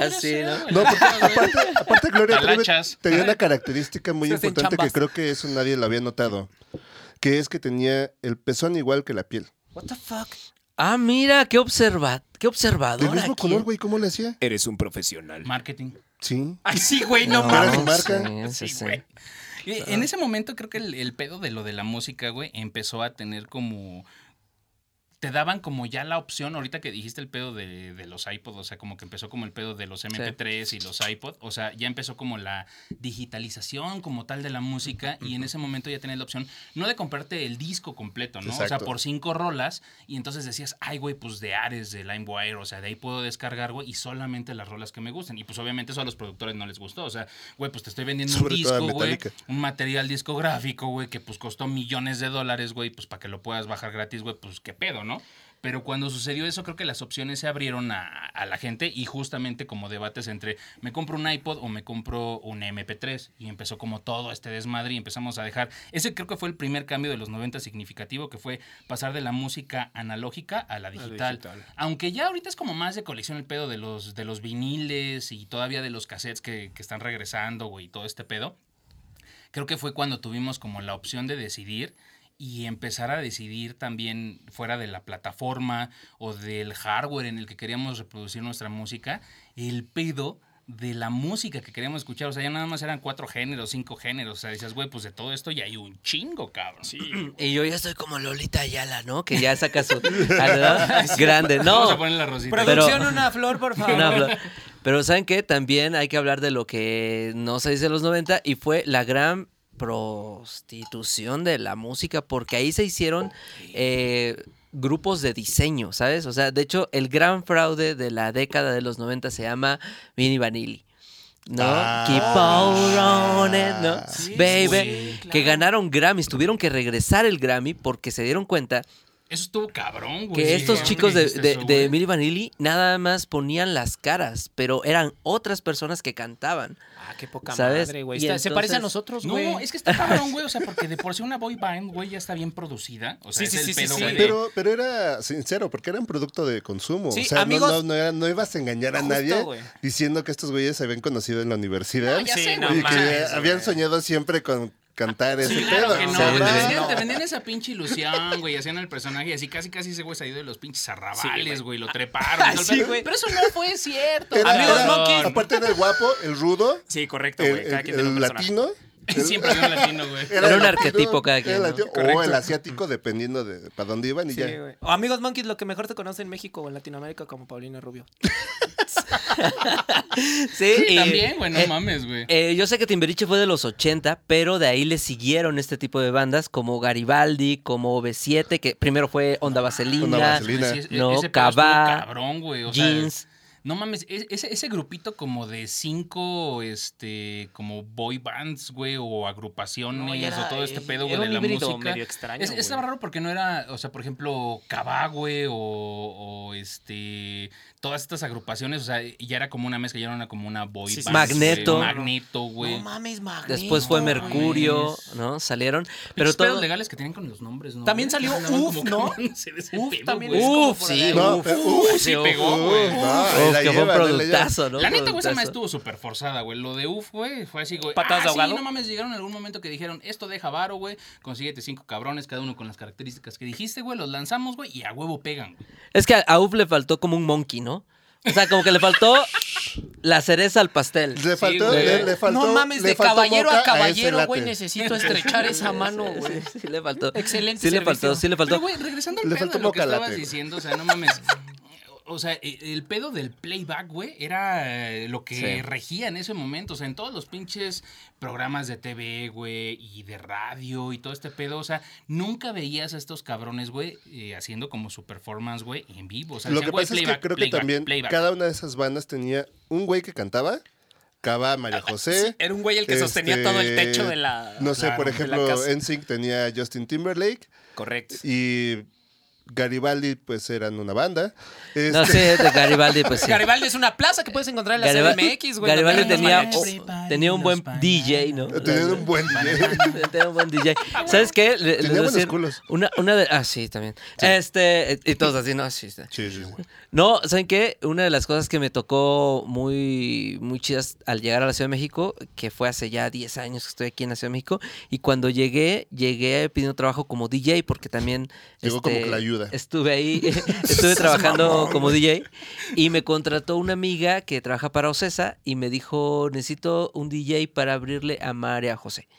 Así, ¿no? No, (laughs) porque aparte, aparte Gloria Trevi tenía una característica muy importante que creo que eso nadie lo había notado. Que es que tenía el pezón igual que la piel. What the fuck? Ah, mira, qué observa, qué observador. Del mismo aquí. color, güey, ¿cómo le hacía? Eres un profesional. Marketing. Sí. Ay, sí, güey, no, No, mames. marca. sí, sí, sí. güey. En ese momento creo que el, el pedo de lo de la música, güey, empezó a tener como... Te daban como ya la opción, ahorita que dijiste el pedo de, de los iPod, o sea, como que empezó como el pedo de los MP3 y los iPod, o sea, ya empezó como la digitalización como tal de la música y en ese momento ya tenías la opción, no de comprarte el disco completo, ¿no? O sea, por cinco rolas y entonces decías, ay, güey, pues de Ares, de LimeWire, o sea, de ahí puedo descargar, güey, y solamente las rolas que me gusten. Y pues obviamente eso a los productores no les gustó, o sea, güey, pues te estoy vendiendo Sobre un disco, güey, un material discográfico, güey, que pues costó millones de dólares, güey, pues para que lo puedas bajar gratis, güey, pues qué pedo, ¿no? Pero cuando sucedió eso, creo que las opciones se abrieron a, a la gente y justamente como debates entre me compro un iPod o me compro un MP3 y empezó como todo este desmadre y empezamos a dejar. Ese creo que fue el primer cambio de los 90 significativo, que fue pasar de la música analógica a la digital. digital. Aunque ya ahorita es como más de colección el pedo de los, de los viniles y todavía de los cassettes que, que están regresando, güey, y todo este pedo creo que fue cuando tuvimos como la opción de decidir y empezar a decidir también fuera de la plataforma o del hardware en el que queríamos reproducir nuestra música, el pedo de la música que queríamos escuchar. O sea, ya nada más eran cuatro géneros, cinco géneros. O sea, dices, güey, pues de todo esto ya hay un chingo, cabrón. Sí. (clears throat) Y yo ya estoy como Lolita Ayala, ¿no? Que ya saca su... (laughs) ah, ¿no? Grande. Vamos a No, poner la rosita. Pero- Producción, una flor, por favor. Una flor. Pero ¿saben qué? También hay que hablar de lo que no se dice en los 90 y fue la gran prostitución de la música porque ahí se hicieron eh, grupos de diseño, ¿sabes? O sea, de hecho, el gran fraude de la década de los 90 se llama Mini Vanilli. ¿No? Ah. Keep on running, ¿no? Sí, Baby. Que ganaron Grammys, tuvieron que regresar el Grammy porque se dieron cuenta Eso estuvo cabrón, güey. que estos sí, chicos de, de, eso, de. Milli Vanilli nada más ponían las caras, pero eran otras personas que cantaban. Ah, qué poca ¿Sabes? madre, güey. Y Está- Se parece a entonces- nosotros, güey. No, es que está cabrón, (laughs) güey. O sea, porque de por sí una boy band, güey, ya está bien producida. O sea, Sí, es sí, el pedo, güey. Pero, pero era sincero, porque era un producto de consumo. Sí, o sea, no- amigos- no, no, era- no ibas a engañar a Justo, nadie güey. diciendo que estos güeyes se habían conocido en la universidad. No, ya Sí, sé, no güey. y que habían soñado siempre con cantar ese Sí, pedo. claro que no, sí, te, vendían, no. te vendían esa pinche ilusión, güey. Hacían el personaje y así casi casi ese güey ido de los pinches arrabales, Sí, güey. Lo treparon. el Sí, pedo. güey. Pero eso no fue cierto. Era- Amigos era- monkeys. Aparte era el guapo, el rudo, Sí, correcto, el, güey. Cada el- quien tiene un el personaje. latino. Siempre había un latino, güey. Era un latino, arquetipo cada quien, el ¿no? latino, o el asiático, dependiendo de para dónde iban y Sí, ya. güey. O amigos monkeys, lo que mejor se conoce en México o en Latinoamérica como Paulina Rubio. Sí, (laughs) Sí, y, también, güey. No eh, mames, güey. eh, yo sé que Timbiriche fue de los 80, pero de ahí le siguieron este tipo de bandas como Garibaldi, como B7, que primero fue Onda Vaselina, Onda Vaselina. No, Cabá, cabrón, güey. O sea, Jeans. No mames, e- ese, ese grupito como de cinco, este, como boy bands, güey, o agrupaciones, No, y era- o todo este pedo, güey, de la música. medio extraño, Es, estaba raro porque no era, o sea, por ejemplo, Cabá, güey, o, o, este, todas estas agrupaciones, o sea, ya era como una mezcla, ya era una, como una boy Sí, band. Magneto. güey, Magneto, güey. No mames, Magneto. Después fue. Mercurio, ¿no? Salieron. Pero Pero todo. pedos legales que tienen con los nombres, ¿no? También salió Uf, (laughs) como ¿no? Uf también güey. es como Uf, sí, uf, sí pegó, güey. La que fue un productazo, ¿no? La neta, güey, esa madre estuvo súper forzada, güey. Lo de UF, güey, fue así, güey. ¿Patadas de ah, sí, ahogado? no mames, llegaron en algún momento que dijeron, esto deja varo, güey. Consíguete cinco cabrones, cada uno con las características que dijiste, güey. Los lanzamos, güey, y a huevo pegan, güey. Es que a- a Uf le faltó como un monkey, ¿no? O sea, como que le faltó (laughs) la cereza al pastel. Le faltó, güey. le, le faltó. no mames, le de caballero a caballero, güey. Necesito (laughs) estrechar esa mano, güey. Sí, sí le faltó. Excelente Sí le faltó, sí le faltó. Pero, güey, regresando al Le pedo faltó de lo que estabas late. diciendo, o sea, no mames. (laughs) O sea, e- el pedo del playback, güey, era eh, lo que Sí. regía en ese momento. O sea, en todos los pinches programas de TV, güey, y de radio y todo este pedo. O sea, nunca veías a estos cabrones, güey, eh, haciendo como su performance, güey, en vivo. O sea, Lo decían, que pasa es que playback, creo que también playback. cada una de esas bandas tenía un güey que cantaba. Cava María José. Sí, era un güey el que sostenía todo el techo de la. No sé, claro, por ejemplo. NSYNC tenía Justin Timberlake Correcto. y Garibaldi pues eran una banda. No Este, sé, de Garibaldi, pues sí. Garibaldi es una plaza que puedes encontrar en la Gariba- CDMX, güey. Garibaldi tenía, (laughs) tenía un buen DJ, ¿no? tenían un buen Tenía un buen DJ. ¿Sabes qué? Le- Tenía buenos decir culos. Una, una de. Ah, sí, también. Este. Y todos así, no, sí. está. Sí, sí. No, ¿saben qué? Una de las cosas que me tocó muy, muy chidas al llegar a la Ciudad de México, que fue hace ya 10 años que estoy aquí en la Ciudad de México, y cuando llegué, llegué pidiendo trabajo como DJ, porque también... este, Llegó como que la ayuda. Estuve ahí, (laughs) (laughs) estuve trabajando como DJ, y me contrató una amiga que trabaja para Ocesa, y me dijo, necesito un DJ para abrirle a María José.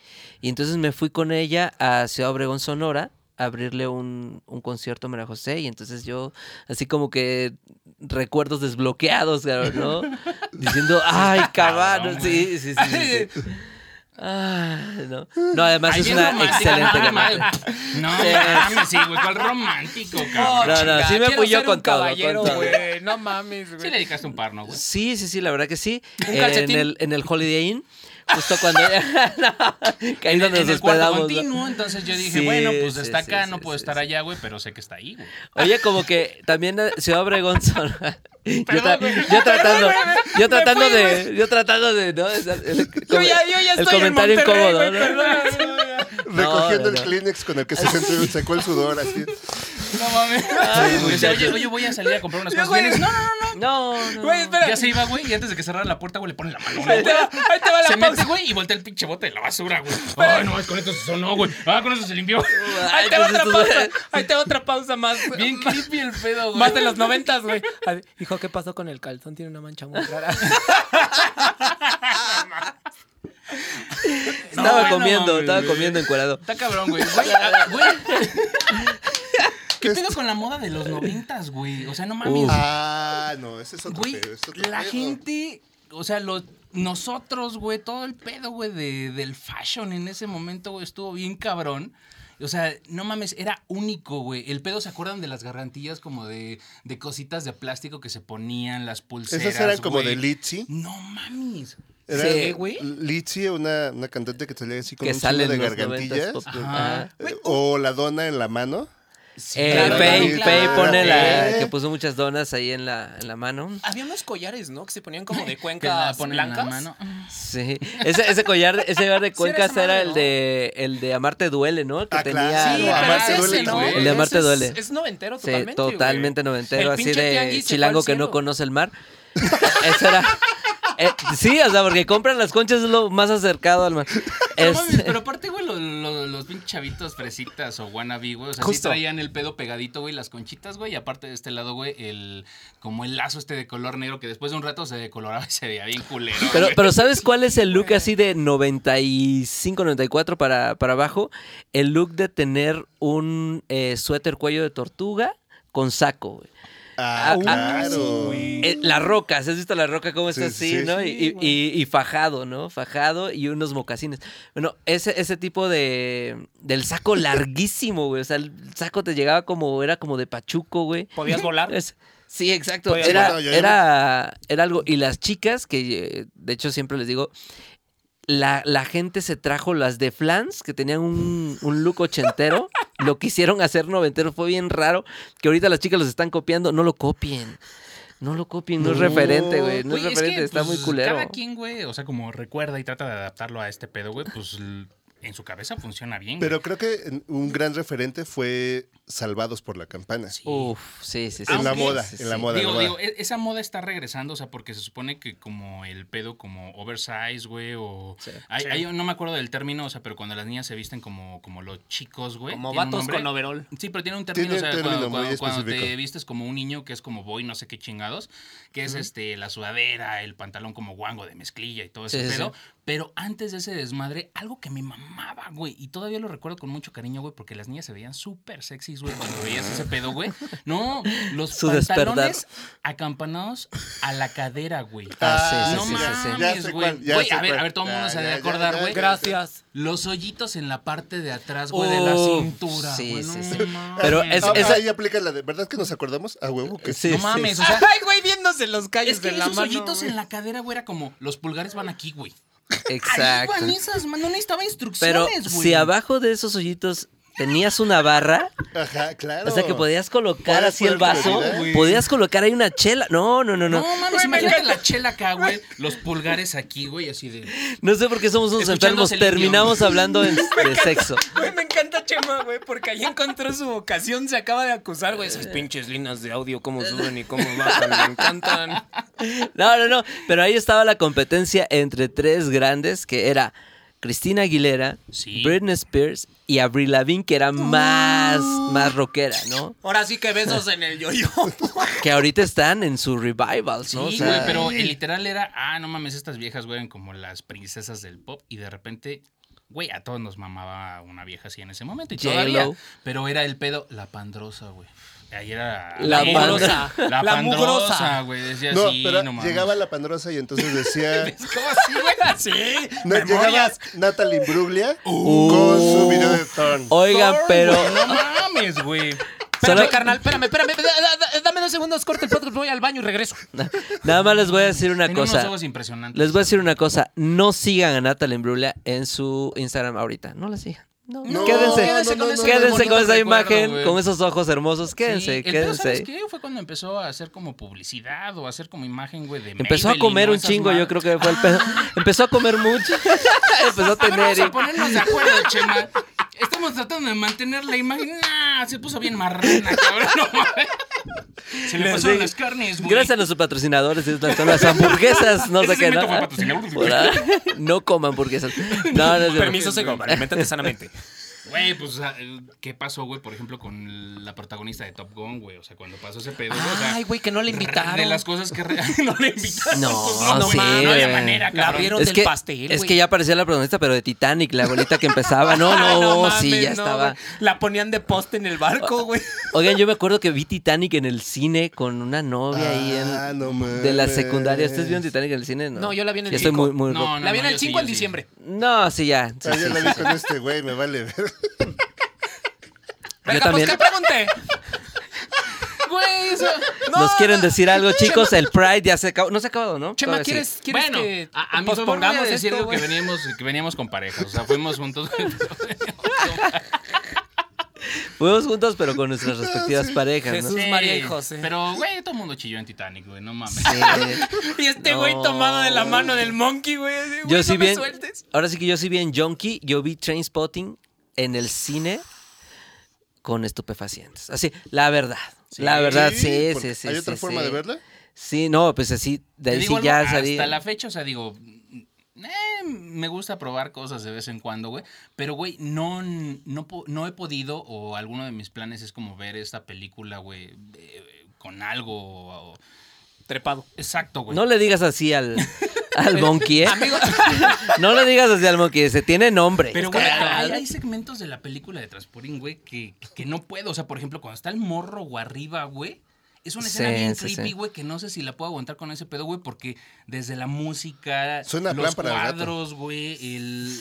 Y entonces me fui con ella a Ciudad Obregón, Sonora, abrirle un, un concierto a María José. Y entonces yo, así como que recuerdos desbloqueados, ¿no? (laughs) Diciendo, ay, cabrón, Sí, sí, sí. sí, sí. (laughs) Ay, no. no, además Ay, es una excelente no, cantante. (laughs) No, Sí. mames, sí, güey, ¿cuál romántico, cabrón? No, no, sí me con todo, con caballero, todo. güey. No mames, Sí güey. le dedicaste un par, ¿no, güey? Sí, sí, sí, la verdad que sí. ¿Un Eh, en, el, en el Holiday Inn, justo cuando... (laughs) no, que ahí En, donde en nos el cuarto continuo, entonces yo dije, Sí, bueno, pues sí, está sí, acá, sí, no puedo sí, estar sí. allá, güey, pero sé que está ahí, güey. Oye, como que también Ciudad Obregón son... yo, tra- yo tratando, yo tratando de, yo tratando de, ¿no? El, Yo ya, yo ya el comentario comentario incómodo, ¿no? perdón. (laughs) recogiendo no, el no. Kleenex con el que se sentó- secó el sudor así. No mames. O sea, oye, oye, voy a salir a comprar unas cosas. Vienes, No, no, no, no. No, no. Güey, espera. Ya se iba, güey, y antes de que cerrara la puerta, güey, le pone la mano. Ahí te va, ahí te va la Se pausa. mete, güey, y voltea el pinche bote de la basura, güey. Ay, no, es con esto se sonó, güey. Ah, con eso se limpió. Ahí te va otra pausa. Ahí te va otra pausa más. Bien creepy el pedo, güey. Más de los noventas, güey. Hijo, ¿qué pasó con el calzón? Tiene una mancha muy rara. (laughs) Estaba comiendo, estaba güey. comiendo encuadrado. Está cabrón, güey. Güey, güey. (laughs) ¿Qué pedo con la moda de los noventas, güey? O sea, no mames. Uf. Ah, no, ese es otro Güey, pedo, es otro la pedo. gente, o sea, los, nosotros, güey, todo el pedo, güey, de, del fashion en ese momento, güey, estuvo bien cabrón. O sea, no mames, era único, güey. El pedo, ¿se acuerdan de las gargantillas como de, de cositas de plástico que se ponían, las pulseras, Esas eran como de Litzy. No mames. Era Sí, güey. Litzy, una, una cantante que salía así con Que un sale de gargantillas. 90s pop. Ajá. Ajá. Eh, O la dona en la mano. Eh, claro, Faye, claro, Faye pone la Eh. que puso muchas donas ahí en la, en la mano. Había unos collares, ¿no? Que se ponían como de (laughs) Que cuencas ponen en la blancas. mano. Sí. Ese, ese collar, ese collar de Sí, era cuencas esa era madre, el ¿no? de el de Amarte duele, ¿no? Que Ah, tenía claro. Sí, Claro, Amarte es duele, ese, ¿no? El de Amarte Ese duele. Es, es noventero Sí, totalmente. totalmente güey. noventero, El así de chilango que no conoce el mar. (laughs) Eso era. Eh, sí, o sea, porque compran las conchas es lo más acercado al mar. (laughs) No mames, pero aparte, güey, los, los, los pinches chavitos fresitas o wannabe, güey. O sea, sí Justo. traían el pedo pegadito, güey, las conchitas, güey. Y aparte de este lado, güey, el como el lazo este de color negro que después de un rato se decoloraba y se veía bien culero. Pero, güey. pero ¿sabes cuál es el look así de 95, 94 para, para abajo? El look de tener un eh, suéter cuello de tortuga con saco, güey. Ah, Ah, claro. Eh, la roca, ¿has visto la roca cómo está Sí, así, sí, no? sí, y, y- y fajado, ¿no? Fajado y unos mocasines. Bueno, ese, ese tipo de. del saco (laughs) larguísimo, güey. O sea, el saco te llegaba como. era como de pachuco, güey. ¿Podías volar? Es- sí, exacto. Era, volar, era, era algo. Y las chicas, que eh, de hecho siempre les digo. La, la gente se trajo las de Flans, que tenían un, un look ochentero. lo quisieron hacer noventero. Fue bien raro. Que ahorita las chicas los están copiando. No lo copien. No lo copien. No, es referente, güey. No es es referente. que, está muy pues, culero. Cada quien, güey, o sea, como recuerda y trata de adaptarlo a este pedo, güey, pues en su cabeza funciona bien. güey. Pero creo que un gran referente fue Salvados por la Campana. Sí. Uf, sí, sí, sí. En la moda, sí, en la moda. Digo, moda. digo, e- esa moda está regresando, o sea, porque se supone que como el pedo como oversize, güey, o... Sí. hay, Sí. hay- no me acuerdo del término, o sea, pero cuando las niñas se visten como, como los chicos, güey. Como vatos nombre. con overol. Sí, pero tiene un término, Tiene o sea, término cuando, muy cuando- cuando te vistes como un niño que es como boy, no sé qué chingados, que es este la sudadera, el pantalón como guango de mezclilla y todo ese pedo. sí. Pero antes de ese desmadre, algo que me mamaba, güey, y todavía lo recuerdo con mucho cariño, güey, porque las niñas se veían súper güey, cuando veías ese pedo, güey. No, los Su despertar. pantalones acampanados a la cadera, güey. Ah, sí, no sí, sí, sí, sí. Mames, sé güey. a ver, cuál. a ver, todo el mundo Ya, se ha de ya, ya, acordar, güey. Gracias. Los hoyitos en la parte de atrás, güey, de la Oh, cintura. sí, güey, sí, no sí. mames. Pero es- Ah, esa- Ahí aplica la de, ¿verdad que nos acordamos? A huevo que Sí, No sí. mames, o (laughs) sea, Ay, güey, viéndose los callos es que de la esos mano. hoyitos güey. en la cadera, güey, era como los pulgares van aquí, güey. Ahí Exacto. van esas, man, no necesitaba Pero instrucciones, güey. si abajo de esos hoyitos tenías una barra, Ajá, claro. o sea que podías colocar ¿Cuál así el vaso, podías colocar ahí una chela. No, no, no, no. No, mames, imagínate la chela acá, güey. Los pulgares aquí, güey, así de. No sé por qué somos unos enfermos. Terminamos hablando (laughs) de sexo. Güey, me encanta Chema, güey, porque ahí encontró su vocación. Se acaba de acusar, güey. Esas pinches líneas de audio, cómo suben y cómo bajan. Me encantan. No, no, no. Pero ahí estaba la competencia entre tres grandes, que era Cristina Aguilera, Sí. Britney Spears y Avril Lavigne, que era más, más rockera, ¿no? Ahora sí que besos en el yo-yo. (laughs) Que ahorita están en su revivals, Sí, ¿no? O güey, sea, pero el literal era, ah, no mames, estas viejas, güey, eran como las princesas del pop y de repente, güey, a todos nos mamaba una vieja así en ese momento y todavía. Pero era el pedo, la pandrosa, güey. Ahí era La. La, La pandrosa, güey, decía No, así, pero no mames. llegaba la pandrosa y entonces decía... (laughs) ¿Cómo así, güey? Sí, No, llegaba. Natalie Bruglia Uh. con su video de Thorn. Oigan, pero No mames, güey. (laughs) Espérame, Solo- carnal, espérame, espérame. da- da- da- Dame dos segundos, corte el podcast, voy al baño y regreso. (laughs) nada más les voy a decir una Tenía unos cosa. ojos impresionantes. Les voy a decir una cosa. No sigan a Natalie Imbruglia en su Instagram ahorita. No la sigan. No, No, quédense, quédense con ese quédense con esa recuerdo, imagen, güey. con esos ojos hermosos, quédense, Sí, el pedo, quédense. ¿sabes qué? Fue cuando empezó a hacer como publicidad o a hacer como imagen, güey, de Empezó a Maybelline, comer ¿no? un chingo, yo creo que fue el pedo. Empezó a comer mucho. Empezó a A tener. vamos a ponernos de acuerdo, Chema. Estamos tratando de mantener la imagen. Nah, se puso bien marrana, cabrón. No. Se le pasaron Sí. las carnes, güey. Gracias a nuestros patrocinadores, son las hamburguesas, no sé qué, ¿no? No coman hamburguesas. No, no, cierto. Permiso, alimentate sanamente. Güey, pues, ¿qué pasó, güey, por ejemplo, con la protagonista de Top Gun, güey? O sea, cuando pasó ese pedo, güey, o sea, Ay, güey, que no le invitaron. De las cosas que (laughs) no le invitaron. No, pues, sí, güey, no había güey. manera, La abrieron Es del que, pastel, es que ya parecía la protagonista, pero de Titanic, la abuelita que empezaba. (laughs) No, no, mames, sí, ya no, estaba. La ponían de poste en el barco, güey. Oigan, yo me acuerdo que vi Titanic en el cine con una novia ahí Ah, en, no de la secundaria. ¿Ustedes vieron Titanic en el cine? No, No, yo la vi en el Ya estoy cinco. muy, muy No, no, la vi en no, el yo sí, 5 en sí. diciembre. No, sí, ya. sí, Ah, sí, la sí, vi sí. (laughs) con este güey, me vale ver. Venga, también. pues, ¿qué pregunté? Güey, eso... Nos quieren decir algo, chicos. El Pride ya se acabó. No se ha acabado, ¿no? Chema. ¿quieres, ¿quieres Bueno, que a, a pospongamos decir esto, algo que veníamos, que veníamos con parejas. O sea, fuimos juntos. (laughs) Fuimos juntos, pero con nuestras respectivas parejas, ¿no? Jesús, María y José. Pero, güey, todo el mundo chilló en Titanic, güey. No mames. Sí. (laughs) Y este No. güey tomado de la mano del monkey, güey. Yo sí no me bien. sueltes. Ahora sí que yo sí vi en Junkie. Yo vi Trainspotting en el cine con estupefacientes. Así, la verdad. La verdad, sí, sí, sí. ¿Hay otra sí, forma sí. de verla? Sí, no, pues así, de ahí ya algo, salí. Hasta la fecha, o sea, digo, eh, me gusta probar cosas de vez en cuando, güey. Pero, güey, no, no he podido, o alguno de mis planes es como ver esta película, güey, eh, con algo. o- Trepado. exacto, güey. No le digas así al, al monkey, ¿eh? Amigo, (laughs) No le digas así al monkey, se tiene nombre. Pero, güey, hay, hay segmentos de la película de Transporting, güey, que, que no puedo. O sea, por ejemplo, cuando está el morro o arriba, güey. Es una escena Sí, bien sí, creepy, sí. güey, que no sé si la puedo aguantar con ese pedo, güey, porque desde la música, Suena los cuadros, güey,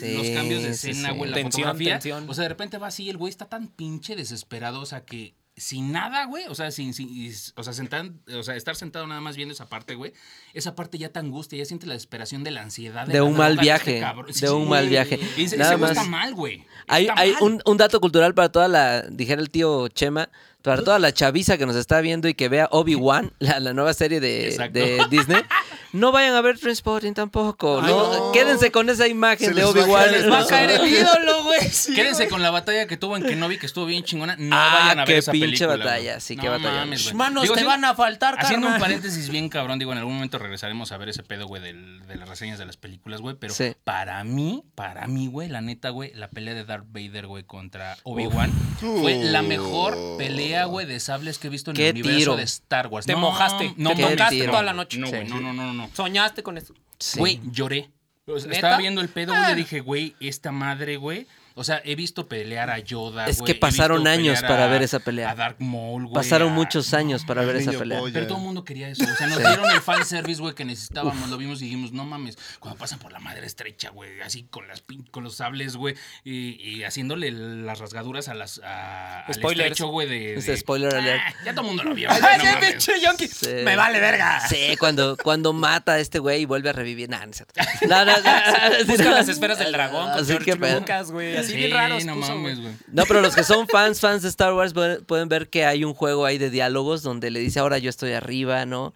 los cambios de escena, sí. güey, la Tensión, fotografía. tensión. O sea, de repente va así, el güey está tan pinche desesperado, o sea, que sin nada, güey, o sea, sin, sin- o sea, sentar, o sea, estar sentado nada más viendo esa parte, güey, esa parte ya te angustia, ya siente la desesperación de la ansiedad. De la un mal este viaje, cabrón. de un mal viaje. Y ese, Nada más. está mal, güey. Hay, hay mal. un, un dato cultural para toda la, dijera el tío Chema, para toda la chaviza que nos está viendo y que vea Obi-Wan, la, la nueva serie de, de Disney. (laughs) No vayan a ver Transporting tampoco. Ay, no, no. Quédense con esa imagen Se de les Obi-Wan. el- va a caer el ídolo, güey. (laughs) Sí, Quédense güey. con la batalla que tuvo en Kenobi, que estuvo bien chingona. No Ah, vayan a ver qué esa pinche película, batalla, güey. sí, No qué batalla. mames. Manos Digo, te van a faltar, Haciendo un paréntesis bien cabrón, digo, en algún momento regresaremos a ver ese pedo, güey, del- de las reseñas de las películas, güey. Pero Sí. para mí, para mí, güey, la neta, güey, la pelea de Darth Vader, güey, contra Obi-Wan fue la mejor pelea, güey, de sables que he visto en Qué el universo tiro. de Star Wars. Te No, mojaste, no, te no, toda la noche. No, güey, no, no, no, no. Soñaste con eso. Sí. Güey, lloré. O sea, ¿Neta? estaba viendo el pedo, güey, Ah. le dije, güey, esta madre, güey. O sea, he visto pelear a Yoda, Es güey, que pasaron años para a- ver esa pelea. A Dark Maul, güey. Pasaron a- muchos años para ver esa pelea. polla. Pero todo el mundo quería eso. O sea, nos dieron el fan service, güey, que necesitábamos. Lo vimos y dijimos, no mames, cuando pasan por la madre estrecha, güey, así con las pin- con los sables, güey, y, y haciéndole las rasgaduras a las a, al Spoilers. estrecho, güey, de, Ese de- spoiler alert. Ah, ya todo el mundo lo vio. (laughs) Ay, no pinche yonki. Sí. Me vale verga. Sí, (laughs) cuando, cuando mata a este güey y vuelve a revivir. Nah, no, es cierto. (laughs) no, no, no, Busca las esferas del dragón con Así que. Lucas, güey. Así Sí, bien raros. no puso, mames, güey. No, pero los que son fans, fans de Star Wars pueden, ver que hay un juego ahí de diálogos donde le dice ahora yo estoy arriba, ¿no?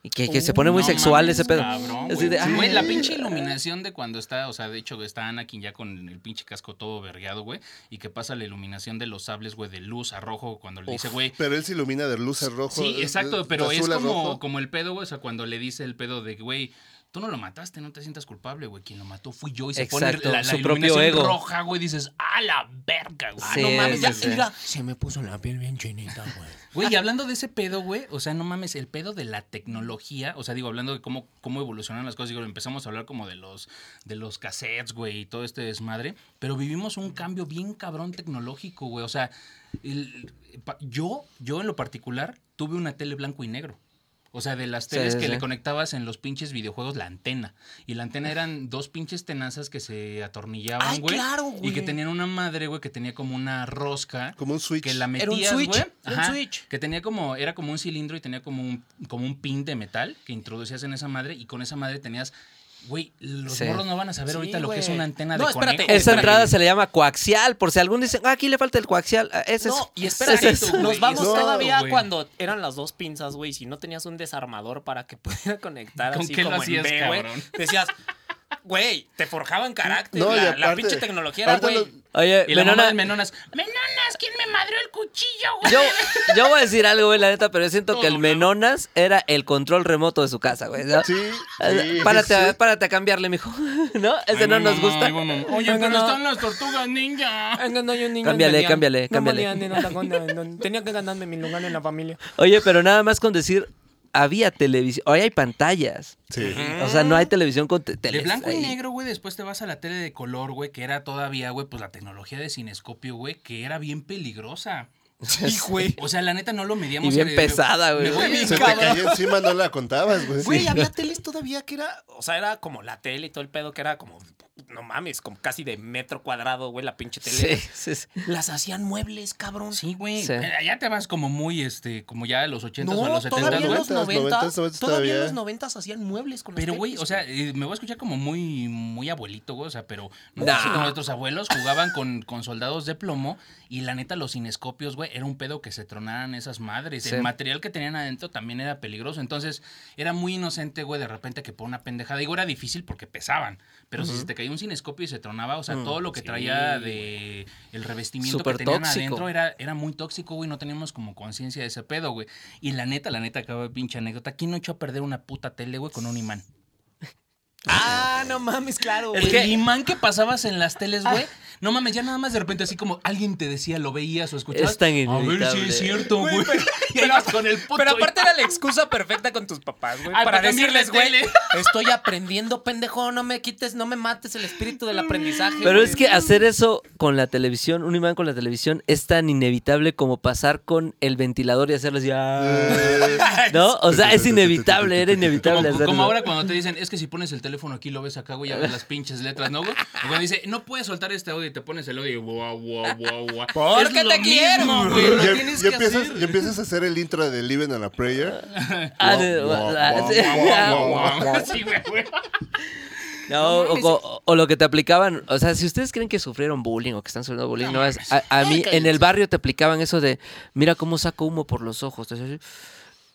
Y que, que se pone muy No sexual mames, ese pedo. cabrón, Así güey. de, Sí, "Ay". güey, la pinche iluminación de cuando está, o sea, de hecho está Anakin ya con el pinche casco todo vergueado, güey, y que pasa la iluminación de los sables, güey, de luz a rojo cuando le dice, güey, Pero él se ilumina de luz a rojo. Sí, de- exacto, pero es como, como el pedo, güey. O sea, cuando le dice el pedo de, güey, tú no lo mataste, no te sientas culpable, güey. Quien lo mató fui yo. Y se Exacto, pone la, la su propio ego. roja, güey. Dices, a la verga, güey. Sí, No mames, ya, sí, se me puso la piel bien chinita, güey. (laughs) Güey, y hablando de ese pedo, güey, o sea, no mames, el pedo de la tecnología, o sea, digo, hablando de cómo, cómo evolucionan las cosas, digo, empezamos a hablar como de los, de los cassettes, güey, y todo este desmadre, pero vivimos un cambio bien cabrón tecnológico, güey, o sea, el- yo, yo en lo particular, tuve una tele blanco y negro. O sea, de las teles sí, que sí. le conectabas en los pinches videojuegos, la antena. Y la antena eran dos pinches tenazas que se atornillaban, güey. claro, Y güey. que tenían una madre, güey, que tenía como una rosca. Como un switch. Que la Era un metías, switch, güey. era un Ajá, switch. Que tenía como, era como un cilindro y tenía como un, como un pin de metal que introducías en esa madre y con esa madre tenías Güey, los Sí. morros no van a saber Sí, ahorita lo que es una antena No, de espérate, conejo. Entrada se le llama coaxial, por si algún dicen, ah, aquí le falta el coaxial. Ah, Ese No, es. y ese espérate, es- güey, nos vamos todavía cuando eran las dos pinzas, güey. Si no tenías un desarmador para que (laughs) pudiera conectar ¿Con así qué lo como hacías, en B, güey. cabrón? Decías, güey, te forjaban carácter. No, la, la aparte- pinche tecnología era, güey. Oye, Y la mamá del Menonas, Menonas, ¿quién me madrió el cuchillo, güey? yo, yo voy a decir algo, güey, la neta, pero yo siento Todo que el. Menonas era el control remoto de su casa, güey. ¿no? Sí, (laughs) sí, párate, a- sí. párate a cambiarle, mijo. (laughs) ¿No? Ese Ay, no nos gusta. mamá. Oye, pero no. están las tortugas ninja. (laughs) Cámbiale, cámbiale, cámbiale. Tenía que ganarme mi lugar en la familia. Oye, pero nada más con decir, había televisión. Hoy hay pantallas. Sí. O sea, no hay televisión con te- De blanco y negro, güey, después te vas a la tele de color, güey, que era todavía, güey, pues la tecnología de cinescopio, güey, que era bien peligrosa. Sí, güey. O sea, la neta no lo medíamos. Y bien pesada, güey. Se te caía encima, no la contabas, güey. Güey, había teles todavía que era, o sea, era como la tele y todo el pedo que era como, no mames, como casi de metro cuadrado, güey, la pinche tele. Sí, sí, sí. Las hacían muebles, cabrón. Sí, güey. Sí. Ya te vas como muy, este, como ya de los 80 No, o a los 70, todavía en güey. los 90s, 90, 90s, todavía en los 90 hacían muebles con las Pero, güey, teles, o sea, eh, me voy a escuchar como muy, muy abuelito, güey, o sea, pero no Nah. sé si nuestros abuelos jugaban con, con soldados de plomo y la neta los cinescopios, güey, era un pedo que se tronaran esas madres. Sí. El material que tenían adentro también era peligroso, entonces era muy inocente, güey, de repente que por una pendejada. Digo, era difícil porque pesaban, pero si se te caía un cinescopio y se tronaba, o sea, Mm, todo lo que sí, traía de el revestimiento que tenían tóxico. adentro era, era muy tóxico, güey, no teníamos como conciencia de ese pedo, güey. Y la neta, la neta, acaba de pinche anécdota. ¿Quién no echó a perder una puta tele, güey, con un imán? Ah, no mames, claro, güey. el imán que pasabas en las teles, güey. No mames, ya nada más de repente así como alguien te decía, lo veías o escuchabas. Es tan A ver si inevitable. es cierto, Güey, pero- (laughs) Y ahí vas con el puto Pero aparte era la excusa perfecta con tus papás, güey. Para decirles, güey, estoy aprendiendo, pendejo, no me quites, no me mates el espíritu del aprendizaje. Pero es que hacer eso con la televisión, un imán con la televisión, es tan inevitable como pasar con el ventilador y hacerlo así. ah, ¿No? O sea, es inevitable, era inevitable Como, hacerlo. como ahora cuando te dicen, es que si pones el teléfono aquí, lo ves acá, güey, ya ves las pinches letras, ¿no, güey? O cuando dice, no puedes soltar este audio y te pones el audio y guau, guau, guau, guau. (laughs) Porque te quiero, mismo, güey. Lo Ya, tienes ya que empiezas, hacer. ya empiezas a hacer el intro de Living on a Prayer. (laughs) Ah, de- Guau, ah. (laughs) Sí, güey, güey. No, o, o- o lo que te aplicaban, o sea, si ustedes creen que sufrieron bullying o que están sufriendo bullying, no, es. A, a mí, en el barrio te aplicaban eso de, mira cómo saco humo por los ojos. así,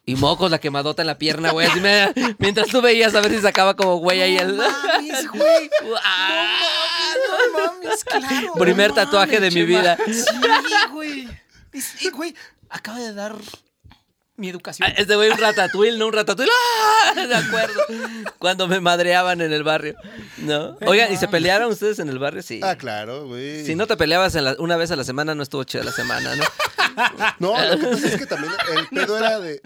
Y mocos, la quemadota en la pierna, güey. así me- mientras tú veías a ver si sacaba como güey ahí el. mames, güey. Ah, Mames, (laughs) claro. Primer no tatuaje de mames, mi Chema. vida. Sí, güey. Y sí, güey, acaba de dar mi educación. Ah, Este güey un ratatouille, no un ratatouille. ¡Ah! De acuerdo. Cuando me madreaban en el barrio. ¿No? Oigan, ¿y se pelearon ustedes en el barrio? Sí. Ah, claro, güey. Si no te peleabas en la- una vez a la semana, no estuvo chida la semana, ¿no? (laughs) No, lo que pasa es que también el (laughs) pedo era de.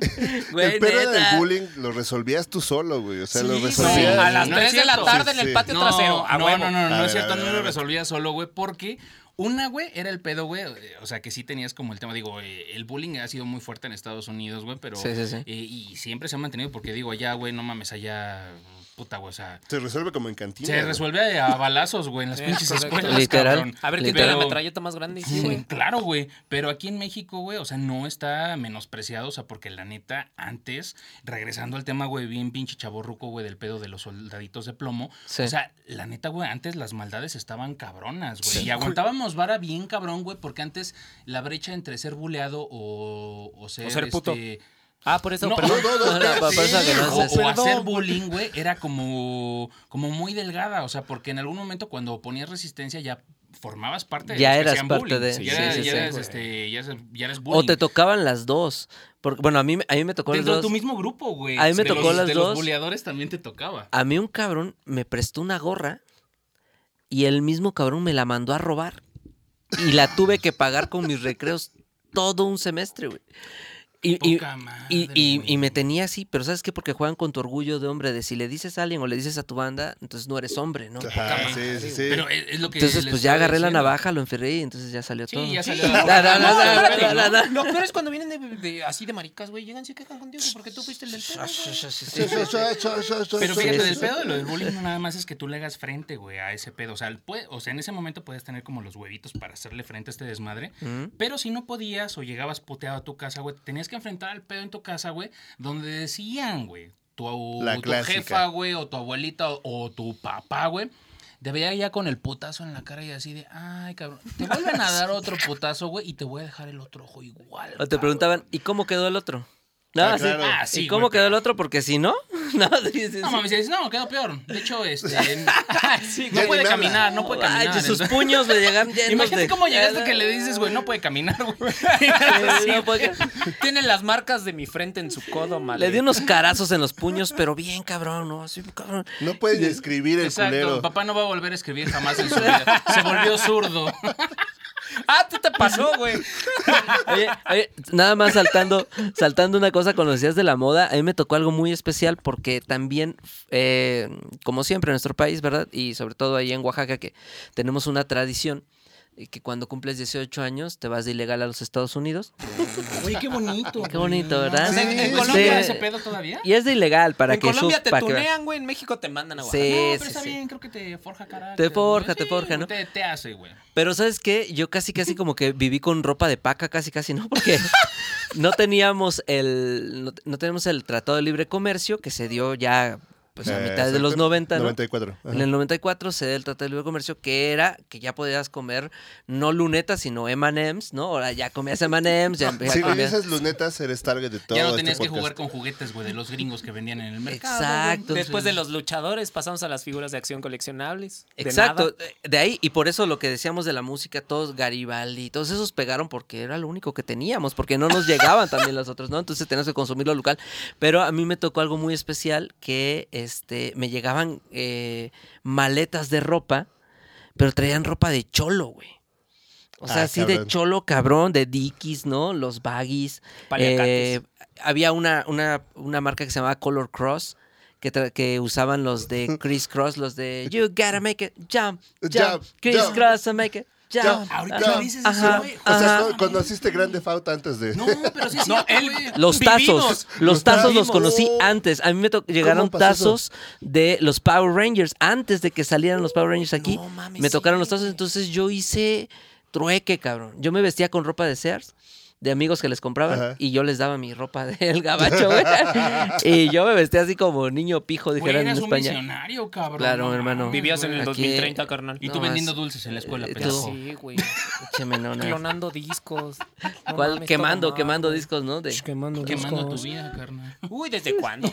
Güey, el pedo era neta. del bullying, lo resolvías tú solo, güey. O sea, lo Sí, resolvías. güey, a las No es 3 de la tarde Sí, en el sí. patio No, trasero. A no, huevo. no, no, no, A no ver, es cierto, a ver, no a lo ver. resolvía solo, güey, porque una, güey, era el pedo, güey, eh, o sea, que sí tenías como el tema, digo, eh, el bullying ha sido muy fuerte en Estados Unidos, güey, pero... Sí, sí, sí. eh, y siempre se ha mantenido porque digo, allá, güey, no mames, allá, puta, güey, o sea... Se resuelve como en cantina. Se güey. resuelve a balazos, güey, en las Sí, pinches correcto. escuelas, Literal. cabrón. A ver quién tiene la metralleta más grande. Sí, güey. Claro, güey. Pero aquí en México, güey, o sea, no está menospreciado, o sea, porque la neta, antes, regresando al tema, güey, bien pinche chaborruco, güey, del pedo de los soldaditos de plomo. Sí. O sea, la neta, güey, antes las maldades estaban cabronas, güey. y aguantábamos vara bien cabrón, güey, porque antes la brecha entre ser buleado o, o ser. ser puto. este, Ah, por eso, No, perdón. No, no, no, No, no, pa- sí, por eso que no o, hacer bullying, güey, era como, como muy delgada. O sea, porque en algún momento cuando ponías resistencia ya formabas parte de Ya los eras parte bullying. de- Ya, sí, eras- sí, ya este, ya eras- ya eras bullying. O te tocaban las dos. Porque, bueno, a mí, a mí me tocó las Dentro de dos. tu mismo grupo, güey. A mí me De tocó los- las de dos. los buleadores también te tocaba. A mí un cabrón me prestó una gorra y el mismo cabrón me la mandó a robar. Y la tuve que pagar con mis recreos todo un semestre, güey. Y, y, y, y- me tenía así, pero ¿sabes qué? Porque juegan con tu orgullo de hombre, de si le dices a alguien o le dices a tu banda, entonces no eres hombre, ¿no? Ajá, sí, sí, sí. Pero es, lo que. Entonces, pues ya agarré la diciendo. navaja, lo enferré y entonces ya salió Sí, todo. ya Sí. (laughs) salió. No, no. Lo peor es cuando vienen de, de- así de maricas, güey. Llegan y se quejan contigo porque tú fuiste el del pedo. Pero fíjate, del pedo de lo del bullying no nada más es que tú le hagas frente, güey, a ese pedo. O sea, o sea, en ese momento puedes tener como los huevitos para hacerle frente a este desmadre. Pero si no podías o llegabas puteado a tu casa, güey, tenías que enfrentar al pedo en tu casa, güey, donde decían, güey. tu, La tu jefa, güey, o tu abuelita, o, o tu papá, güey, te veía ya con el putazo en la cara y así de, ay, cabrón, te vuelven a dar otro putazo, güey, y te voy a dejar el otro ojo igual. O te cabrón". preguntaban, ¿y cómo quedó el otro? No, Ah, sí. claro. Ah, sí, ¿Y cómo quedó el otro? Porque si no, (laughs) no, sí, sí, No mames, dices, no, quedó peor. De hecho, este. (laughs) No puede caminar, no puede Ay, caminar. sus puños le llegan llenos (laughs) Imagínate de- cómo llegaste que le dices, güey, no puede caminar, güey. Sí, no puede- Tiene las marcas de mi frente en su codo, mal. Le di unos carazos en los puños, pero bien cabrón, ¿no? Así, cabrón. No puedes ni escribir el Exacto, culero. papá no va a volver a escribir jamás en su vida. Se volvió zurdo. Ah, ¿tú te pasó, güey? (laughs) Oye, oye, nada más saltando, saltando una cosa con los días de la moda, a mí me tocó algo muy especial porque también, eh, como siempre en nuestro país, ¿verdad? Y sobre todo ahí en Oaxaca, que tenemos una tradición que cuando cumples 18 años te vas de ilegal a los Estados Unidos. (laughs) Oye, qué bonito. Qué bonito, ¿verdad? ¿En, en Sí, Colombia sí. ese pedo todavía? Y es de ilegal para en que Colombia sus- te para tunean, güey. En México te mandan a Sí, Oaxaca. no, pero sí, está sí. bien, creo que te forja carácter. Te forja, te Sí, forja, ¿no? Te, te hace, güey. Pero ¿sabes qué? Yo casi, casi como que viví con ropa de paca, casi, casi, ¿no? Porque (laughs) no teníamos el, no, no tenemos el Tratado de Libre Comercio que se dio ya pues a Eh, mitad de los exacto. 90, ¿no? 94. ajá. En el 94 se dio el Tratado de Libre Comercio que era que ya podías comer no lunetas, sino M&M's, ¿no? Ahora ya comías M&M's, ya, ya Si comías... dices lunetas, eres target de todo ya no este tenías que jugar con juguetes, güey, de los gringos que vendían en el mercado. Exacto. güey. Después de los luchadores pasamos a las figuras de acción coleccionables. De Exacto, nada. de ahí, y por eso lo que decíamos de la música, todos Garibaldi, todos esos pegaron porque era lo único que teníamos, porque no nos llegaban también los otros, ¿no? Entonces teníamos que consumir lo local. Pero a mí me tocó algo muy especial, que este, me llegaban eh, maletas de ropa, pero traían ropa de cholo, güey. O sea, Ah, así de cholo cabrón, de Dickies, ¿no? Los baggies. Eh, había una, una, una marca que se llamaba Color Cross. Que, que usaban los de (laughs) Chris Cross, los de You gotta make it jump, jump, Jump, Chris jump. Cross and make it jump. Jump. Ahorita Ajá. me dices Ajá. eso, güey. O sea, Ajá. ¿no? conociste Grande Fauta antes de... No, pero sí No, él- güey. Los Vivimos. tazos, los tazos los conocí antes. A mí me llegaron eso? tazos de los Power Rangers antes de que salieran los Power Rangers aquí. No mames, me tocaron sí, los tazos, entonces yo hice trueque, cabrón. Yo me vestía con ropa de Sears. De amigos que les compraban Ajá. y yo les daba mi ropa (laughs) del gabacho, güey. (laughs) y yo me vestía así como niño pijo, Güey, dijeran en eres un España. visionario, cabrón. Claro, no hermano. Vivías en el. Aquí- 2030, carnal. Y tú No, vendiendo es- dulces en la escuela, eh, tú- Sí, güey. (laughs) Écheme, no, no. Clonando discos. No ¿Cuál? mames, quemando, quemando discos, ¿no? De- Quemando, Quemando tu vida, carnal. Uy, ¿desde cuándo?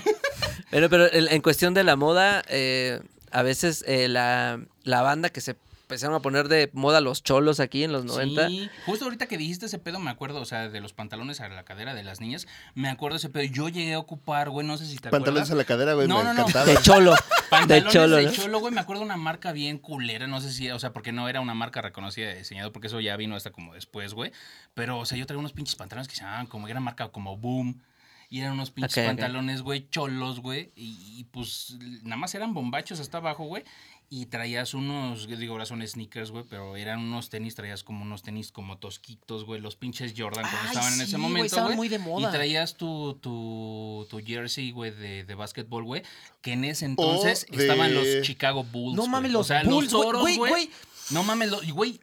Pero, pero en, en cuestión de la moda, eh, a veces eh, la, la banda que se empezaron a poner de moda los cholos aquí en los 90. Sí, justo ahorita que dijiste ese pedo, me acuerdo, o sea, de los pantalones a la cadera de las niñas, me acuerdo ese pedo. Yo llegué a ocupar, güey, no sé si te Pantalones acuerdas. a la cadera, güey, No, me no, no. encantaba. De cholo. de (laughs) Pantalones cholo, de cholo, güey, me acuerdo una marca bien culera, no sé si, o sea, porque no era una marca reconocida de diseñador, porque eso ya vino hasta como después, güey. Pero, o sea, yo traía unos pinches pantalones que se llamaban como, era marca como Boom. Y eran unos pinches Ok, ok. pantalones, güey, cholos, güey. Y, y, pues nada más eran bombachos hasta abajo, güey. Y traías unos, yo digo, ahora son sneakers, güey, pero eran unos tenis, traías como unos tenis como tosquitos, güey, los pinches Jordan cuando Ay, estaban en ese güey, momento, estaban güey. muy de moda. Y traías tu, tu, tu jersey, güey, de, de básquetbol, güey, que en ese entonces de- estaban los Chicago Bulls. No mames, O los sea, Bulls, los güey. No mames, güey,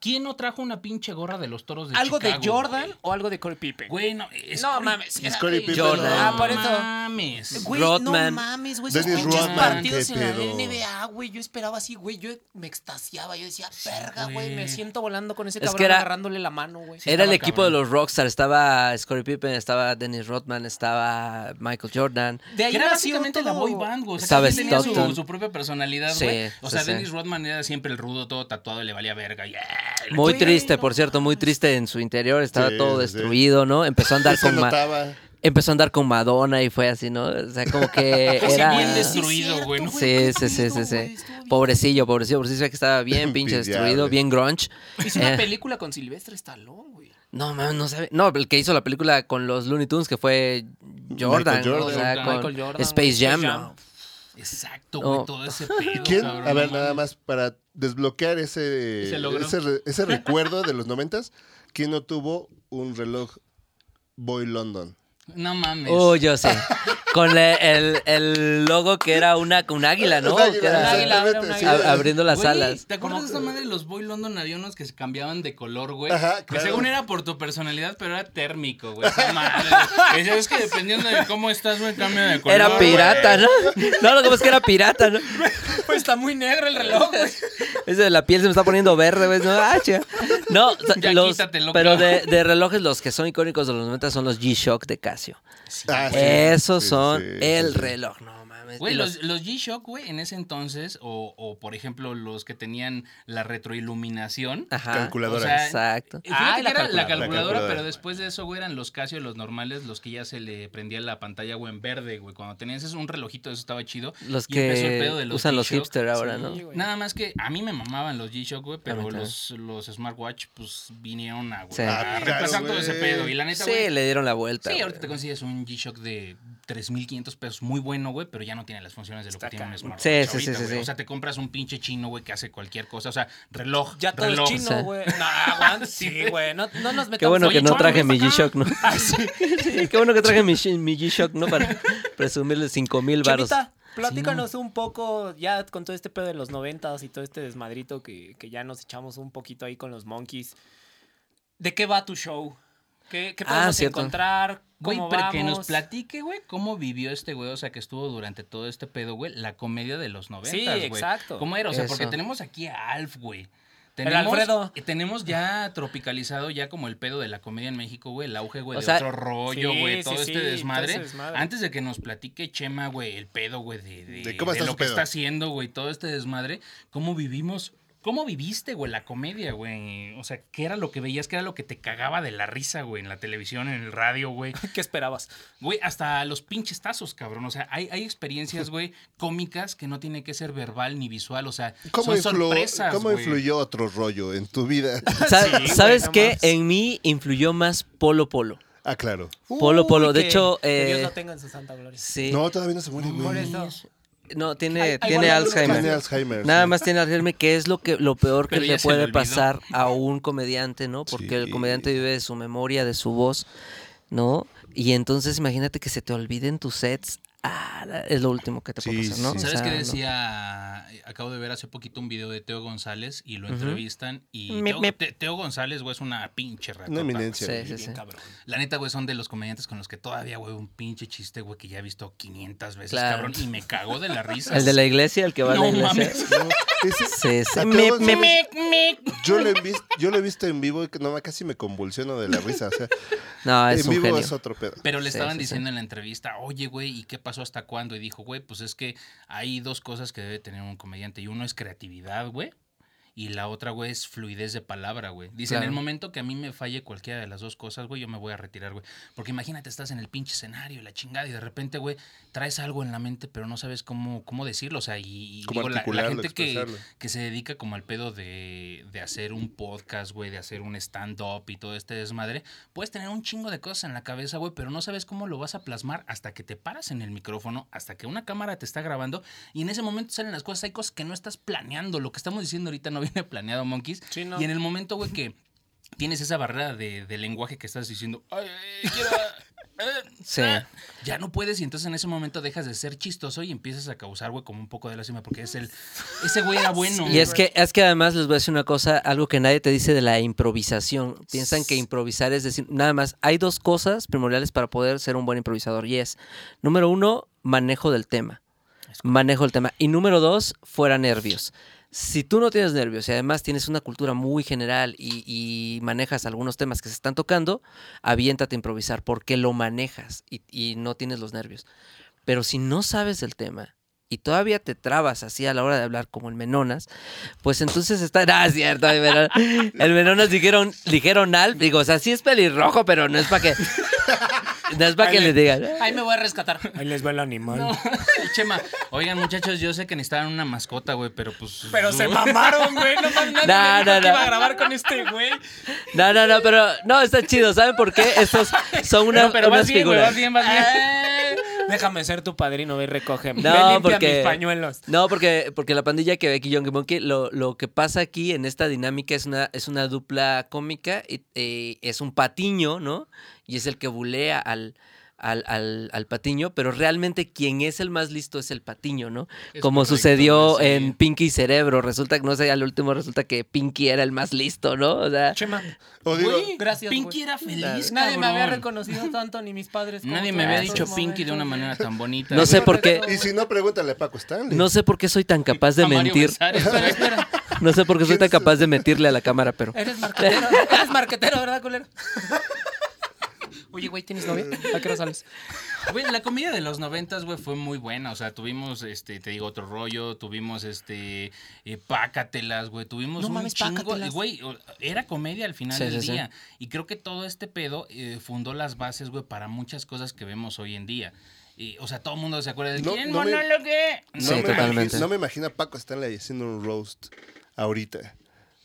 ¿quién no trajo una pinche gorra de los toros de ¿Algo Chicago? de Jordan güey? o algo de Corey Pippen? Güey, no, es no Corey- mames. es Corey Pippen, Jordan. Ah, por eso. mames. Güey, Rodman. no mames, güey. Esos pinches Rodman, partidos en la. NBA, güey. Yo esperaba así, güey. Yo me extasiaba. Yo decía, verga, güey. Me siento volando con ese Es cabrón que era- agarrándole la mano, güey. Sí, Era el equipo cabrón. de los Rockstar. Estaba Scottie Pippen, estaba Dennis Rodman, estaba Michael Jordan. De ahí era básicamente la todo- boy band, güey. O sea, tenía su, su propia personalidad, Sí, güey. o sí, sea, sí. Dennis Rodman era siempre el rudo, todo tatuado y le valía verga. Yeah. Muy triste, por cierto, muy triste en su interior. Estaba Sí, todo sí. destruido, ¿no? Empezó a andar (laughs) Se con empezó a andar con Madonna y fue así, ¿no? O sea, como que (laughs) Sí, era bien Sí, destruido, güey, ¿no? Sí, sí, sí, sí, sí. Pobrecillo, pobrecillo, pobrecillo, que estaba bien (laughs) pinche destruido, bien grunge. Hizo una Eh, película con Silvestre Stallone, güey. No, man, no sabe. No, el que hizo la película con los Looney Tunes que fue Jordan, Jordan. con Michael Jordan, Space Jam, Space ¿no? Exacto, güey, todo ese pedo. ¿Quién? cabrón, A ver, nada más para desbloquear ese, Ese ese, re- ese recuerdo de los noventas. ¿Quién no tuvo un reloj Boy London? No mames. Oh, yo sé. (laughs) Con el, el logo que era una, un águila, ¿no? Un águila, Que era- Un águila, era un exactamente, águila. sí. a- abriendo las Güey, alas. ¿Te acuerdas de esta madre de los Boy London? Había unos que se cambiaban de color, güey. Ajá, Que según era por tu personalidad, pero era térmico, güey. Esa madre, güey. Decía, Es que dependiendo de cómo estás, güey, cambia de color. Era güey. pirata, ¿no? No, lo que pasa es que era pirata, ¿no? Pues está muy negro el reloj, güey. Ese de la piel se me está poniendo verde, ¿ves? No, ah. No, o sea, Ya los- quítatelo, pero de, de relojes los que son icónicos de los 90 son los G-Shock de Casio. Ah, sí. Esos Sí, son sí, el sí, sí. reloj, no mames. Güey, los, los G-Shock, güey, en ese entonces, o, o por ejemplo, los que tenían la retroiluminación. Ajá. Calculadora. O sea, Exacto. Ah, que la era la calculadora. calculadora, La calculadora. pero después de eso, güey, eran los Casio, los normales, los que ya se le prendía la pantalla, güey, en verde, güey. Cuando tenías ese- un relojito, eso estaba chido. Los Y empezó el que pedo de los usan los hipster ahora, ¿no? Sí, güey. Nada más que a mí me mamaban los G-Shock, güey, pero los, los smartwatch, pues, vinieron a, güey, Sí. a Ah, claro, todo ese pedo. Y la neta, Sí, güey, le dieron la vuelta. Sí, ahorita te consigues un G-Shock de 3.500 pesos muy bueno, güey, pero ya no tiene las funciones de lo Está que tiene un smartwatch Sí, sí, ahorita, sí, sí, sí. O sea, te compras un pinche chino, güey, que hace cualquier cosa. O sea, reloj, Ya todo reloj. es Sí. chino, güey. No. Sí, güey. No, no nos metamos Qué bueno Oye, que no traje mi. G-Shock, ¿no? (laughs) Sí, qué bueno que traje mi, G-Shock, ¿no? Para presumirle 5 mil varos. Chelita, platícanos un poco, ya con todo este pedo de los noventas y todo este desmadrito que, que ya nos echamos un poquito ahí con los monkeys. ¿De qué va tu show? ¿Qué, qué Ah, podemos cierto. encontrar? Güey, ¿Cómo pero que nos platique, güey, cómo vivió este güey, o sea, que estuvo durante todo este pedo, güey, la comedia de los noventas, Sí, güey. exacto. ¿Cómo era? O sea, porque tenemos aquí a Alf, güey. El Tenemos, Alfredo. Tenemos ya tropicalizado ya como el pedo de la comedia en México, güey, el auge, güey, O de sea, otro rollo, sí, güey, sí, todo sí, este todo desmadre. Antes de que nos platique Chema, güey, el pedo, güey, de, de, De cómo está de su lo que está haciendo, güey, todo este desmadre, cómo vivimos ¿Cómo viviste, güey, la comedia, güey? O sea, ¿qué era lo que veías? ¿Qué era lo que te cagaba de la risa, güey? En la televisión, en el radio, güey. (laughs) ¿Qué esperabas? Güey, hasta los pinches tazos, cabrón. O sea, hay, hay experiencias, güey, (laughs) cómicas que no tienen que ser verbal ni visual. O sea, ¿Cómo, son influ- sorpresas, ¿cómo güey. influyó otro rollo en tu vida? (laughs) Sa- Sí, güey, ¿Sabes qué? En mí influyó más Polo Polo. ah, claro. Polo, Uy, Polo. De que- hecho, que Dios eh, lo tenga en su santa gloria. Sí. No, todavía no se muere. Por güey. eso. No, tiene, tiene Alzheimer. Tiene Alzheimer. Nada sí. más tiene Alzheimer, que es lo que lo peor que le puede pasar a un comediante, ¿no? Porque el comediante vive de su memoria, de su voz, ¿no? Y entonces imagínate que se te olviden tus sets. Ah, es lo último que te puede Sí, pasar, ¿no? sí. O ¿Sabes sea, qué no. decía? Acabo de ver hace poquito un video de Teo González y lo entrevistan. Y Mip, Teo, mip. Te- Teo González, güey, es una pinche ratota. Una eminencia. Sí, güey. sí, Bien sí. cabrón. La neta, güey, son de los comediantes con los que todavía, güey, un pinche chiste, güey, que ya he visto 500 veces, Claro. cabrón. Y me cago de la risa. El de la iglesia, el que va a la No iglesia. mames. No, ese- Sí, sí. Mip. yo, lo he visto, yo lo he visto en vivo y que no, casi me convulsiono de la risa. O sea, No, es en un vivo genio. es otro pedo. Pero le Sí, estaban sí, sí. diciendo en la entrevista, oye, güey, ¿y qué pasó hasta cuándo? Y dijo, güey, pues es que hay dos cosas que debe tener un comediante. Y uno es creatividad, güey. Y la otra, güey, es fluidez de palabra, güey. Dice, en el momento que a mí me falle cualquiera de las dos cosas, güey, yo me voy a retirar, güey. Porque imagínate, estás en el pinche escenario, y la chingada, y de repente, güey, traes algo en la mente, pero no sabes cómo, cómo decirlo. O sea, y, digo, la- gente que, que se dedica como al pedo de, de hacer un podcast, güey, de hacer un stand-up y todo este desmadre, puedes tener un chingo de cosas en la cabeza, güey, pero no sabes cómo lo vas a plasmar hasta que te paras en el micrófono, hasta que una cámara te está grabando y en ese momento salen las cosas. Hay cosas que no estás planeando. Lo que estamos diciendo ahorita no viene planeado, Monkeys. Sí, no. Y en el momento, güey, que tienes esa barrera de, de lenguaje que estás diciendo, ay, ay, quiero... eh, Sí. ah", Ya no puedes y entonces en ese momento dejas de ser chistoso y empiezas a causar, güey, como un poco de lástima porque es el... Ese güey era bueno. Y es que, es que además les voy a decir una cosa, algo que nadie te dice de la improvisación. Piensan que improvisar es decir, nada más, hay dos cosas primordiales para poder ser un buen improvisador. Y es, número uno, manejo del tema. Manejo del tema. Y número dos, fuera nervios. Si tú no tienes nervios y además tienes una cultura muy general y, manejas algunos temas que se están tocando, aviéntate a improvisar porque lo manejas y, no tienes los nervios. Pero si no sabes del tema y todavía te trabas así a la hora de hablar como el Menonas, pues entonces está... (laughs) Ah, es cierto, el Menonas, el Menonas dijeron, dijeron Alf, digo, o sea, sí es pelirrojo, pero no es para que... No es para que le digan. Ahí me voy a rescatar. Ahí les va el animal. No, (laughs) Chema, oigan muchachos, yo sé que necesitaban una mascota, güey, pero pues... Pero se mamaron, güey. No mames, nadie No, no, no. iba a grabar con este güey. No, no, no, pero no, está chido. ¿Saben por qué? Estos son una- No, pero unas vas bien, güey, figuras. vas bien, vas bien. Eh, Déjame ser tu padrino, ve y recógeme. No, Ve, porque- mis pañuelos. No, porque, porque la pandilla que ve aquí, Young Monkey, lo, lo que pasa aquí en esta dinámica es una, es una dupla cómica, y, eh, es un patiño, ¿no? Y es el que bulea al, al, al- al Patiño, pero realmente quien es el más listo es el Patiño, ¿no? Es Como correcto, sucedió sí. en Pinky y Cerebro. Resulta que, no sé, al último resulta que Pinky era el más listo, ¿no? O sea, Chema. O digo, Güey, Gracias, Pinky era feliz, Nadie me había reconocido tanto, ni mis padres. Nadie me había dicho Pinky de una manera tan bonita. No sé por qué. y si no, pregúntale a Paco Stanley. no sé por qué soy tan capaz de A mentir. Güey. Espera, (laughs) No sé por qué soy ¿Quién tan capaz de mentirle a la cámara, pero. eres marquetero. eres marquetero, ¿verdad, culero? (laughs) Oye, güey, ¿tienes novia? ¿A qué hora sales? (laughs) Güey, la comedia de los noventas, güey, fue muy buena. O sea, tuvimos, este, te digo, otro rollo, tuvimos, este, eh, pácatelas, güey, tuvimos No un mames, chingo. Pácatelas. Güey, era comedia al final Sí, del sí, sí. día. Y creo que todo este pedo eh, fundó las bases, güey, para muchas cosas que vemos hoy en día. Y, o sea, todo el mundo se acuerda de No, quién no me- monólogue. No, Sí, me totalmente. imagino, no me imagino a Paco Stanley haciendo un roast ahorita.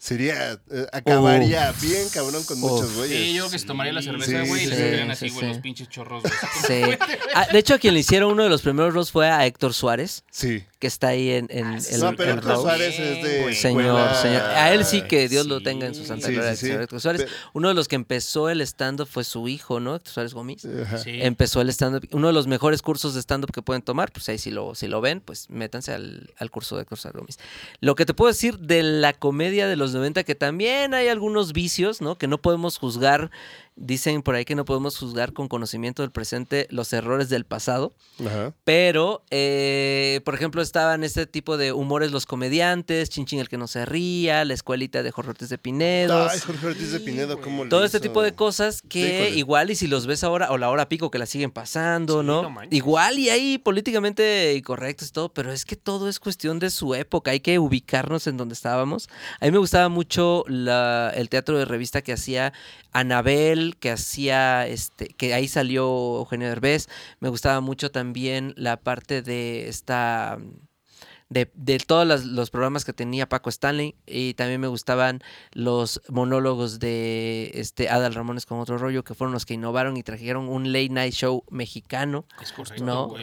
Sería, eh, acabaría bien cabrón con muchos güeyes. Sí, yo creo que se tomaría la Sí, cerveza, sí, güey, y le sí, saldrían sí, así, güey, sí. los pinches chorros, güey. Sí. Ah, de hecho, a quien le hicieron uno de los primeros roast fue a Héctor Suárez, Sí. Que está ahí en, en el, no, pero el Héctor roast. Suárez es de. Señor, señor. A él sí que Dios lo tenga en su santa Sí, gloria. sí, Héctor Suárez. Pero- Uno de los que empezó el stand-up fue su hijo, ¿no? Héctor Suárez Gómez. Empezó el stand-up. Uno de los mejores cursos de stand-up que pueden tomar, pues ahí si lo, si lo ven, pues métanse al, al curso de Héctor Suárez Gómez. Lo que te puedo decir de la comedia de los 90, que también hay algunos vicios, ¿no? Que no podemos juzgar. Dicen por ahí que no podemos juzgar con conocimiento del presente los errores del pasado. Ajá. Pero, eh, por ejemplo, estaban este tipo de humores los comediantes, Chin Chin el que no se ría, la escuelita de Jorge Ortiz de Pinedo. Ay, Jorge Ortiz de Pinedo, ¿cómo le Todo este hizo? tipo de cosas que igual y si los ves ahora o la hora pico que la siguen pasando, Sí, ¿no? igual y ahí políticamente incorrectos y todo, pero es que todo es cuestión de su época, hay que ubicarnos en donde estábamos. A mí me gustaba mucho la- el teatro de revista que hacía Anabel, que hacía este, que ahí salió Eugenio Derbez. Me gustaba mucho también la parte de esta de, de todos los programas que tenía Paco Stanley y también me gustaban los monólogos de este Adal Ramones con otro rollo que fueron los que innovaron y trajeron un late night show mexicano. Es correcto, No.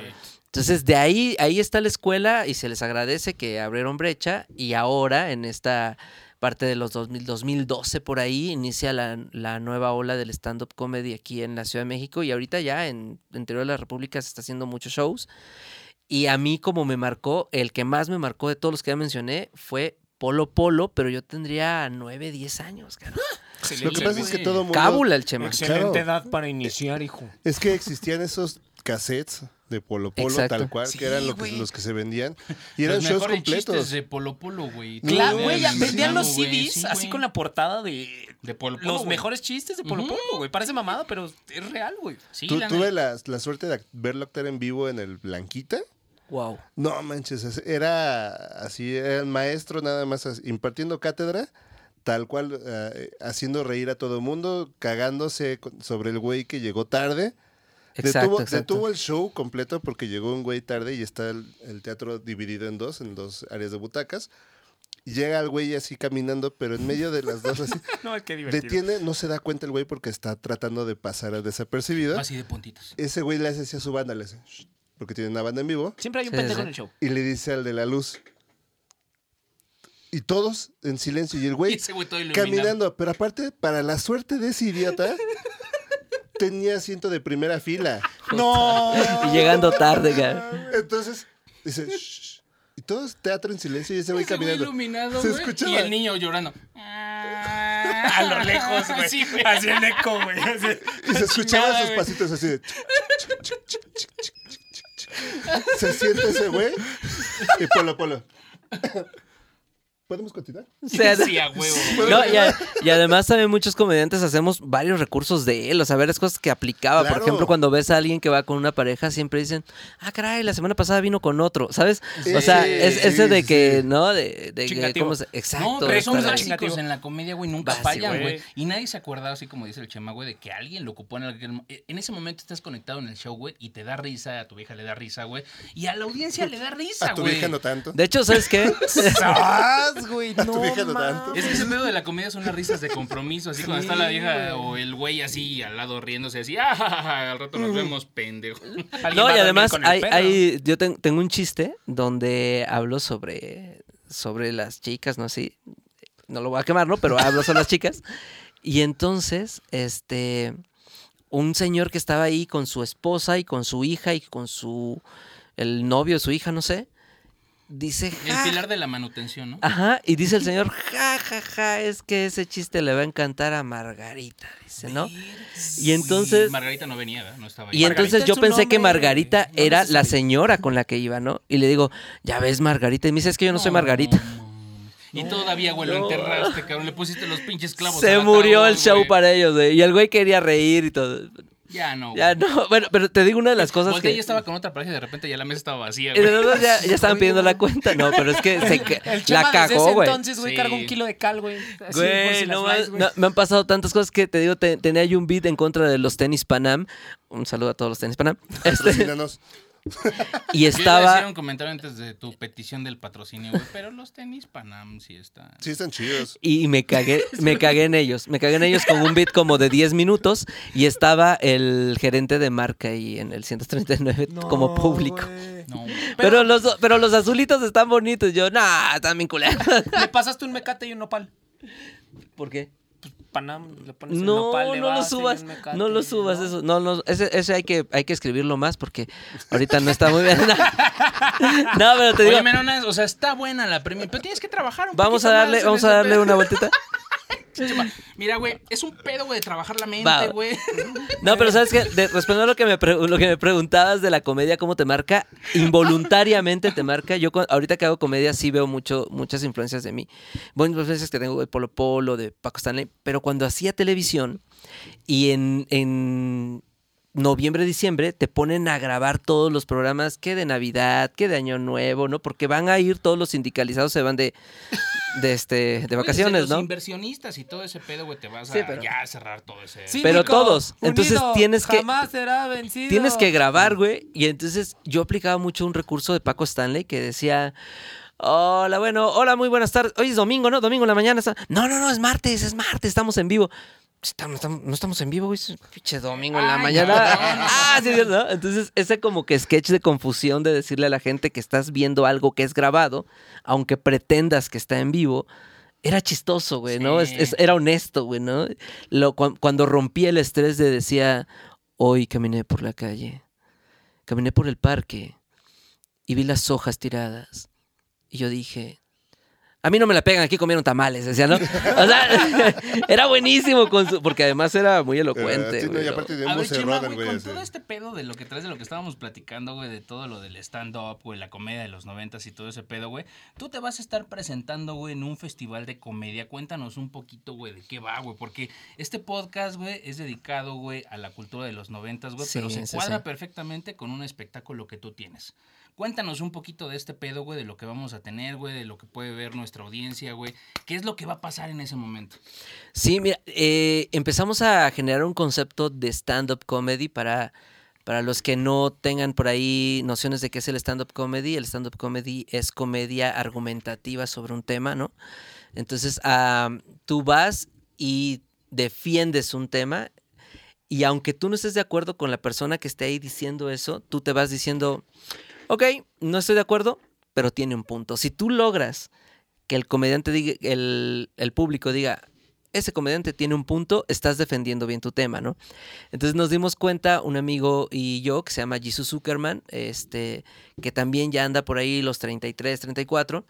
Entonces de ahí ahí está la escuela y se les agradece que abrieron brecha y ahora en esta parte de los 2000, 2012 por ahí inicia la, la nueva ola del stand-up comedy aquí en la Ciudad de México y ahorita ya en el interior de la República se está haciendo muchos shows. Y a mí como me marcó, el que más me marcó de todos los que ya mencioné fue Polo Polo, pero yo tendría 9, 10 años, cara. Lo que pasa es que todo mundo... Cábula el chema. Excelente Claro. edad para iniciar, hijo. Es que existían esos cassettes de Polo Polo, Exacto. tal cual, Sí, que eran lo que- güey. los que se vendían. Y eran Los shows mejores completos. chistes de Polo Polo, güey. Claro, güey, vendían los CDs sí, así con la portada de De Polo Polo, los mejores chistes de Polo. Polo, güey. Parece mamada, pero es real, güey. Sí, la tuve la, la suerte de verlo actuar en vivo en el Blanquita. Wow. No manches, es- era así, era el maestro nada más impartiendo cátedra, tal cual, eh, haciendo reír a todo el mundo, cagándose sobre el güey que llegó tarde. Exacto, detuvo, exacto. detuvo el show completo porque llegó un güey tarde y está el, el teatro dividido en dos, en dos áreas de butacas. Y llega el güey así caminando, pero en medio de las dos así. (laughs) No, qué divertido. Detiene, no se da cuenta el güey porque está tratando de pasar a desapercibido. Así de puntitos. Ese güey le hace así a su banda, le hace, "Shh", porque tiene una banda en vivo, Siempre hay un Sí, pendejo sí. en el show. y le dice al de la luz. Y todos en silencio, y el (laughs) Y güey ese güey caminando. Pero aparte, para la suerte de ese idiota, (laughs) tenía asiento de primera fila. ¡No! Y llegando tarde, cara. Entonces, dice, "Shh". y todos teatro en silencio y ese güey caminando. iluminado, Se güey, escuchaba. Y el niño llorando. A lo lejos, güey. Sí, güey. Así el eco, güey. así. Y se escuchaban sus pasitos así de. Se siente ese güey. Y Polo Polo. ¿Podemos continuar? (laughs) O sea, Sí, a huevo. No, y, a- y además también muchos comediantes hacemos varios recursos de él, o sea, varias cosas que aplicaba. Por ejemplo, cuando ves a alguien que va con una pareja, siempre dicen, ah, caray, la semana pasada vino con otro, ¿sabes? o sea, es, sí, ese de que, sí. ¿no? De, de que, Chingativo. ¿cómo se- Exacto. No, pero son básicos en la comedia, güey, nunca fallan, güey. güey. Y nadie se acuerda, así como dice el Chema, güey, de que alguien lo ocupó en aquel... En ese momento estás conectado en el show, güey, y te da risa, a tu vieja le da risa, güey, y a la audiencia le da risa, A tu güey. vieja no tanto. De hecho, ¿sabes qué? (laughs) (laughs) Es que ese pedo de la comedia son unas risas de compromiso, así cuando está la vieja o el güey así al lado riéndose así, ah, ja, ja, ja, al rato nos vemos, pendejo. No, y además hay, yo ten- tengo un chiste donde hablo sobre, sobre las chicas, ¿no? Así, no lo voy a quemar, ¿no? Pero hablo sobre las chicas. Y entonces, este, un señor que estaba ahí con su esposa y con su hija y con su el novio de su hija, no sé. Dice, El "Ja, pilar de la manutención, ¿no? Ajá, y dice el señor, ja, ja, ja, es que ese chiste le va a encantar a Margarita, dice, ¿no? Y entonces, Margarita no venía, ¿verdad? No estaba ahí. y entonces yo pensé que Margarita no era la señora con la que iba, ¿no? Y le digo, ya ves, Margarita. Y me dice, es que yo no soy Margarita. Y todavía, güey, lo enterraste, cabrón. Le pusiste los pinches clavos. Se murió el show para ellos, güey. Y el güey quería reír y todo. Ya no. Ya güey. no, bueno, pero te digo una de las cosas Volteé que... y estaba con otra pareja y de repente ya la mesa estaba vacía, Y de güey. verdad ya, ya estaban (laughs) pidiendo la cuenta. No, pero es que se, ca- El Chema la desde cagó, ese güey. entonces, güey, Sí. carga un kilo de cal, güey. Así, Güey, si no, más- güey. no, me han pasado tantas cosas que te digo, te- tenía yo un beat en contra de los tenis Panam. Un saludo a todos los tenis Panam. (laughs) Este, (laughs) Y Yo iba a estaba... decir un comentario antes de tu petición del patrocinio, güey. Pero los tenis Panam sí están. Sí, están chidos. Y me cagué, me cagué en ellos. Me cagué en ellos con un beat como de 10 minutos. Y estaba el gerente de marca ahí en el 139 como No, público. No, güey. Pero, los, pero los azulitos están bonitos. Yo, nah, están bien culeros. Le pasaste un mecate y un nopal. ¿Por qué? Panam, le pones el No, nopal no lo subas. mecate, No lo subas ¿no? eso. No, no, ese, ese hay que, hay que escribirlo más porque ahorita no está muy bien. (laughs) no, pero te digo, Oye, Meronas, o sea, está buena la premia, pero tienes que trabajar un vamos a darle, más vamos a darle una vueltita. (laughs) Mira, güey, es un pedo, güey, de trabajar la mente, güey. No, pero sabes que respondiendo a lo que me pre- lo que me preguntabas de la comedia, cómo te marca, involuntariamente te marca. Yo ahorita que hago comedia sí veo mucho muchas influencias de mí. Buenas influencias que tengo de Polo Polo, de Paco Stanley, pero cuando hacía televisión y en, en noviembre, diciembre te ponen a grabar todos los programas que de Navidad, que de Año Nuevo, ¿no? Porque van a ir todos los sindicalizados se van de de este de (laughs) vacaciones, desde los ¿no? inversionistas y todo ese pedo, güey, te vas a Sí, pero- ya cerrar todo ese. Sí, Pero Nico, todos. Entonces unido, tienes que- Jamás será vencido. Tienes que grabar, güey. Y entonces yo aplicaba mucho un recurso de Paco Stanley que decía. Hola, bueno, hola, muy buenas tardes. Hoy es domingo, ¿no? Domingo en la mañana. está- No, no, no, es martes, es martes, estamos en vivo. Estamos, estamos- no estamos en vivo, güey. Es pinche domingo en la Ay, mañana. (laughs) Ah, sí, ¿no? Entonces, ese como que sketch de confusión de decirle a la gente que estás viendo algo que es grabado, aunque pretendas que está en vivo, era chistoso, güey, ¿no? Es- Sí. es- era honesto, güey, ¿no? Lo, cuan- cuando rompí el estrés de decía, hoy caminé por la calle, caminé por el parque y vi las hojas tiradas. Y yo dije, a mí no me la pegan, aquí comieron tamales, decía, ¿no? O sea, (laughs) era buenísimo, con su- porque además era muy elocuente. Eh, sí, no, aparte de A ver, se Chema, güey, con así. todo este pedo de lo que traes de lo que estábamos platicando, güey, de todo lo del stand-up, güey, la comedia de los noventas y todo ese pedo, güey. Tú te vas a estar presentando, güey, en un festival de comedia. Cuéntanos un poquito, güey, de qué va, güey, porque este podcast, güey, es dedicado, güey, a la cultura de los noventas, güey, pero Sí, se sí, cuadra sí. perfectamente con un espectáculo que tú tienes. Cuéntanos un poquito de este pedo, güey, de lo que vamos a tener, güey, de lo que puede ver nuestra audiencia, güey. ¿Qué es lo que va a pasar en ese momento? Sí, mira, eh, empezamos a generar un concepto de stand-up comedy para, para los que no tengan por ahí nociones de qué es el stand-up comedy. El stand-up comedy es comedia argumentativa sobre un tema, ¿no? Entonces, tú vas y defiendes un tema y aunque tú no estés de acuerdo con la persona que esté ahí diciendo eso, tú te vas diciendo, ok, no estoy de acuerdo, pero tiene un punto. Si tú logras que el comediante diga, el, público diga, ese comediante tiene un punto, estás defendiendo bien tu tema, ¿no? Entonces nos dimos cuenta, un amigo y yo, que se llama Jesus Zuckerman, este, que también ya anda por ahí los 33, 34.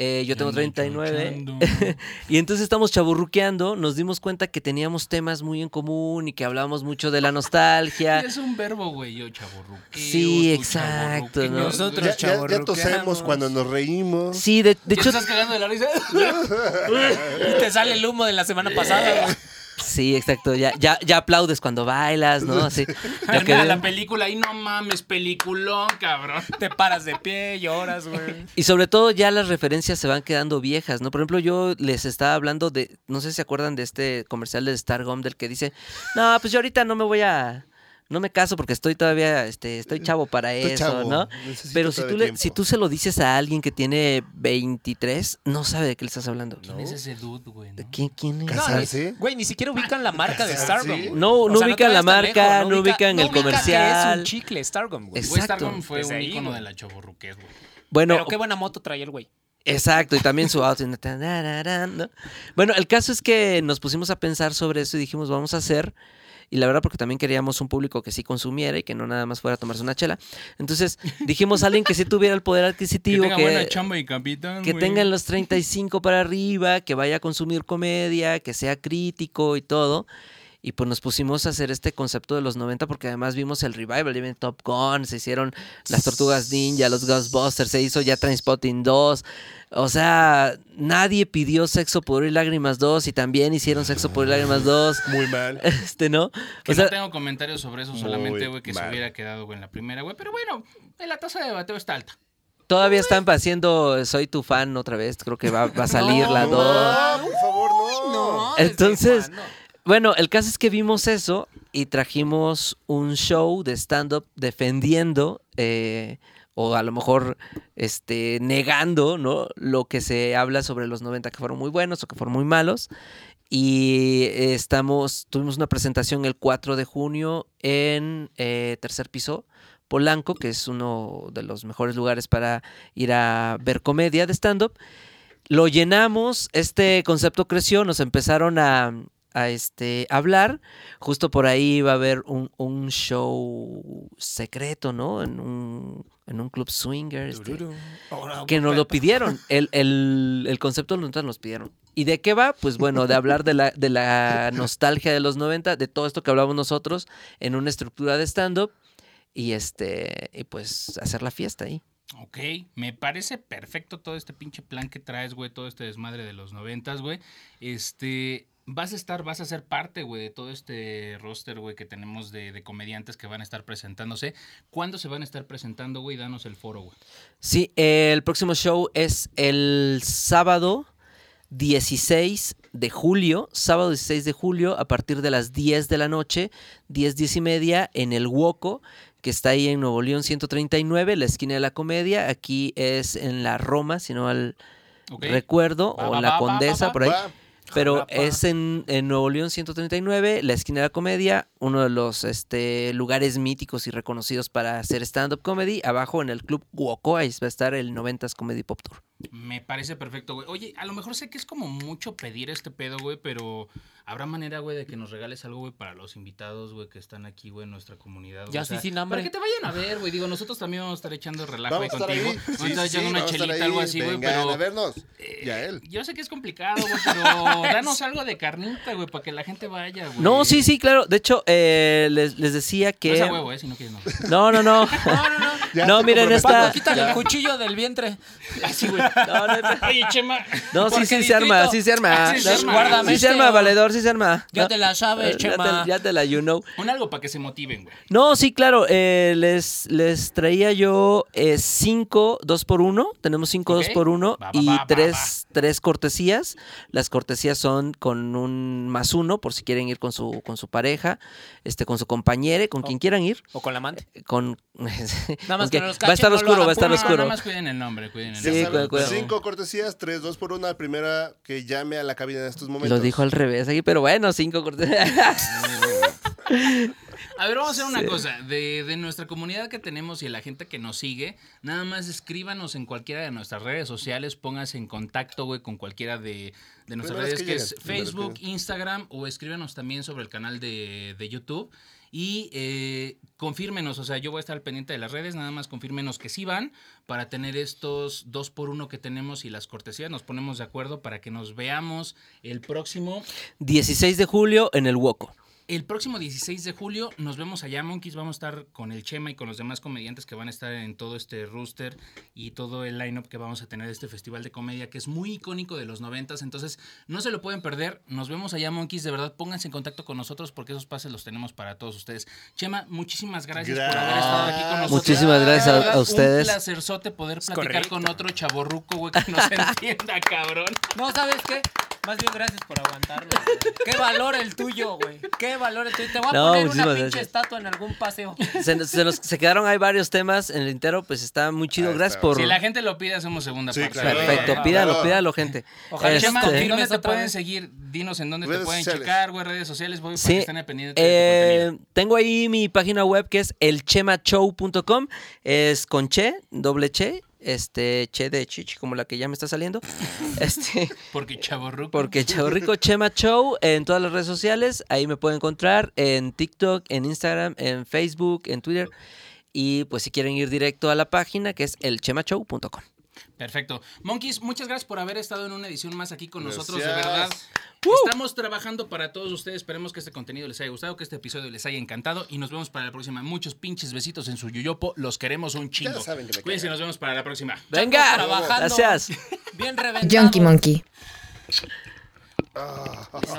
Eh, yo tengo Ando 39. chochando. (laughs) Y entonces estamos chaburruqueando, nos dimos cuenta que teníamos temas muy en común y que hablábamos mucho de la nostalgia. (laughs) Es un verbo, güey, yo chaborruqueo. Sí, exacto. Nosotros Ya, ya- ya tosemos cuando nos reímos. Sí, de, de ¿Te hecho, estás cagando de la risa? (laughs) Y te sale el humo de la semana pasada, güey. Sí, exacto, ya, ya, ya aplaudes cuando bailas, ¿no? Así. lo que la película y no mames, peliculón, cabrón. Te paras de pie, lloras, güey. Y sobre todo ya las referencias se van quedando viejas, ¿no? Por ejemplo, yo les estaba hablando de, no sé si se acuerdan de este comercial de Stargum del que dice, no, pues yo ahorita no me voy a, no me caso porque estoy todavía, este, estoy chavo para Estoy eso, chavo, ¿no? necesito Pero si tú, le, si tú se lo dices a alguien que tiene 23, no sabe de qué le estás hablando. ¿Quién es ese dude, güey? ¿De no? quién, quién es? No, ¿Casarse? Güey, ni siquiera ubican la marca de. Stargum. güey. No, O no sea, ubican la marca, lejos, no ubican el ubica comercial. es un chicle Stargum, güey. Exacto. Stargum fue Desde un ahí, icono güey. de la chaborruquez, güey. Bueno, Pero qué buena moto traía el güey. Exacto, y también su outfit. ¿no? Bueno, el caso es que nos pusimos a pensar sobre eso y dijimos, vamos a hacer. Y la verdad porque también queríamos un público que sí consumiera y que no nada más fuera a tomarse una chela. Entonces dijimos a alguien que sí tuviera el poder Que adquisitivo, tenga que, buena chamba y capitán, que tenga en los 35 para arriba, que vaya a consumir comedia, que sea crítico y todo. Y pues nos pusimos a hacer este concepto de los 90 porque además vimos el revival, ya ven Top Gun, se hicieron las Tortugas Ninja, los Ghostbusters, se hizo ya Trainspotting 2. O sea, nadie pidió Sexo, Pudor y Lágrimas 2 y también hicieron Sexo, Pudor y Lágrimas 2. (laughs) Muy mal. (laughs) Este, ¿no? Que O sea, no tengo comentarios sobre eso, solamente, güey, que se hubiera quedado, güey, en la primera, güey. Pero bueno, la tasa de bateo está alta. todavía están haciendo Soy tu fan otra vez, creo que va, va a salir (laughs) la No, 2. por favor, no. ¿desde Entonces, cuándo? Bueno, el caso es que vimos eso y trajimos un show de stand-up defendiendo eh, o a lo mejor este, negando ¿no? lo que se habla sobre los 90 que fueron muy buenos o que fueron muy malos. Y eh, estamos, tuvimos una presentación el 4 de junio en eh, Tercer Piso, Polanco, que es uno de los mejores lugares para ir a ver comedia de stand-up. Lo llenamos, este concepto creció, nos empezaron a, a, este, hablar. Justo por ahí va a haber un, un show secreto, ¿no? En un, en un club swinger. este, que nos lo pidieron. El, el, el concepto de los 90 nos pidieron. ¿Y de qué va? Pues bueno, de hablar de la, de la nostalgia de los 90, de todo esto que hablamos nosotros en una estructura de stand-up y este y pues hacer la fiesta ahí. Ok, me parece perfecto todo este pinche plan que traes, güey, todo este desmadre de los noventas, güey. Este, vas a estar, vas a ser parte, güey, de todo este roster, güey, que tenemos de, de comediantes que van a estar presentándose. ¿Cuándo se van a estar presentando, güey? Danos el foro, güey. Sí, el próximo show es el sábado 16 de julio, sábado 16 de julio, a partir de las 10 de la noche, 10, 10 y media, en el Woco, que está ahí en Nuevo León 139, la esquina de la comedia. Aquí es en la Roma, si no Ok. recuerdo, Va, o va, en la va, va, Condesa, va, por ahí. Pero Jalapa. es en, en Nuevo León 139, la esquina de la comedia, uno de los este, lugares míticos y reconocidos para hacer stand-up comedy. Abajo en el club Woco, ahí va a estar el 90s Comedy Pop Tour. Me parece perfecto, güey. Oye, a lo mejor sé que es como mucho pedir este pedo, güey, pero habrá manera, güey, de que nos regales algo, güey, para los invitados, güey, que están aquí, güey, en nuestra comunidad. güey. Ya O sea, sí, sin hambre. Para que te vayan a ver, güey. Digo, nosotros también vamos a estar echando relajo, güey, Vamos a estar contigo. ahí. Vamos a Sí, estar sí, echando una vamos a estar chelita, ahí. algo así, güey, Vengan pero... a vernos. eh, Y a él. Yo sé que es complicado, güey, pero (laughs) danos algo de carnita, güey, para que la gente vaya, güey. No, sí, sí, claro. De hecho, eh, les, les decía No que... es a huevo, eh, si no quieres, no. (laughs) No, no, (laughs) no. No, no, no. Ya No, miren, esta- quítale el cuchillo del vientre. Así, güey. No, neta. Oye, Chema. No, sí, sí se arma, distrito. sí se arma. Sí se No, arma. Guárdame Sí se arma, valedor, sí se arma. Ya No, te la sabes, ya Chema. te, ya te la you know. Un algo para que se motiven, güey. No, sí, claro. eh, les, les traía yo eh, cinco, dos por uno. Tenemos cinco, dos por uno. Va, va, y va, va, tres, tres cortesías. Las cortesías son con un más uno, por si quieren ir con su, con su pareja, este, con su compañere, con quien quieran ir. O con la amante. Con. (laughs) Nada más que no los va a estar cachen, no oscuro, va a estar oscuro. Nada más cuiden el nombre, cuiden el nombre. Cinco cortesías, tres, dos por una. Primera que llame a la cabina en estos momentos. Lo dijo al revés aquí, pero bueno, cinco cortesías. (laughs) A ver, vamos a hacer una cosa. De, de nuestra comunidad que tenemos y de la gente que nos sigue, nada más escríbanos en cualquiera de nuestras redes sociales, pónganse en contacto, güey, con cualquiera de, de nuestras redes, que que es Facebook, Instagram, o escríbanos también sobre el canal de, de YouTube. Y eh, confírmenos, o sea, yo voy a estar al pendiente de las redes, nada más confírmenos que sí van para tener estos dos por uno que tenemos y las cortesías. Nos ponemos de acuerdo para que nos veamos el próximo 16 de julio en el Woco. El próximo 16 de julio nos vemos allá, Monkeys. Vamos a estar con el Chema y con los demás comediantes que van a estar en todo este rooster y todo el lineup que vamos a tener de este festival de comedia que es muy icónico de los noventas. Entonces, no se lo pueden perder. Nos vemos allá, Monkeys. De verdad, pónganse en contacto con nosotros porque esos pases los tenemos para todos ustedes. Chema, muchísimas gracias por haber estado aquí con nosotros. Muchísimas gracias a- ustedes. Un placerzote poder platicar correcto. con otro chaborruco, güey, que nos (laughs) entienda, cabrón. No, ¿sabes qué? Más bien gracias por aguantarnos. güey. Qué valor el tuyo, güey. Qué valor el tuyo. Te voy a No, poner una pinche gracias. estatua en algún paseo. Se, nos- se nos- se quedaron ahí varios temas en el entero, pues está muy chido. Ahí Gracias está. por. Si la gente lo pide, hacemos segunda Sí, parte. claro. Perfecto, Claro. pídalo, pídalo, gente. Ojalá Este, Chema, ¿en dónde te pueden seguir? Dinos en dónde te Redes pueden sociales. checar, güey, redes sociales, güey, para Sí, que estén al pendiente de tu eh, tengo ahí mi página web que es elchemachow.com. Es con che, doble che, este, Che de Chichi, como la que ya me está saliendo. (laughs) Este, Porque chaborruco. porque Chavo Rico Chema Show en todas las redes sociales, ahí me pueden encontrar en TikTok, en Instagram, en Facebook, en Twitter. Y pues si quieren ir directo a la página que es elchemashow.com. Perfecto. Monkeys, muchas gracias por haber estado en una edición más aquí con nosotros, de verdad. Estamos trabajando para todos ustedes. Esperemos que este contenido les haya gustado, que este episodio les haya encantado. Y nos vemos para la próxima. Muchos pinches besitos en su yoyopo. Los queremos un chingo. saben que me Cuídense, nos vemos para la próxima. Venga, trabajando. gracias. Bien reventado. Junkie Monkey.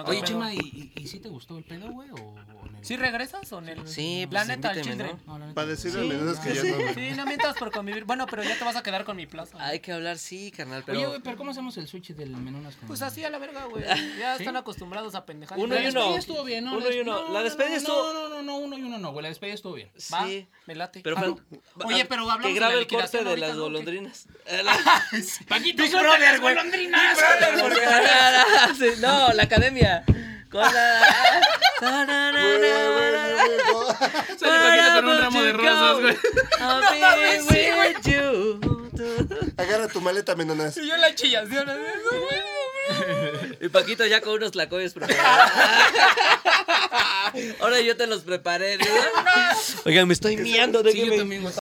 Oye, Chema, ¿y, y, y sí te gustó el pedo, güey? ¿O, o en el- ¿Sí regresas o en el Sí, pues, Planeta invíteme, Children? No, la neta, Para decirle a menudas que ya no. Sí, no mientas por convivir. Bueno, pero ya te vas a quedar con mi plaza. Hay que hablar, sí, carnal, pero... Oye, güey, pero ¿cómo hacemos el switch del menunas con Pues así a la verga, güey. (laughs) Ya ¿Sí? están acostumbrados a pendejar. Uno La y despedida uno. estuvo bien, ¿no? Uno y uno. La despedida estuvo- No, no, no, no, uno y uno no, güey. La despedida estuvo bien. Va, Sí. me late. Pero Ah, fal- no. va- Oye, pero hablamos Que de grabe la el corte liquidación de ahorita, las ¿no? golondrinas. (laughs) Paquito, Big Brother, güey. golondrinas. (laughs) Sí, no, la academia. Con la... Con un ramo de rosas, güey. Agarra tu maleta, menudas. Y yo la chillación. Y Paquito ya con unos tlacoyos preparados. (laughs) Ahora yo te los preparé. ¿no? Oigan, me estoy miando. Sí, yo déjenme-.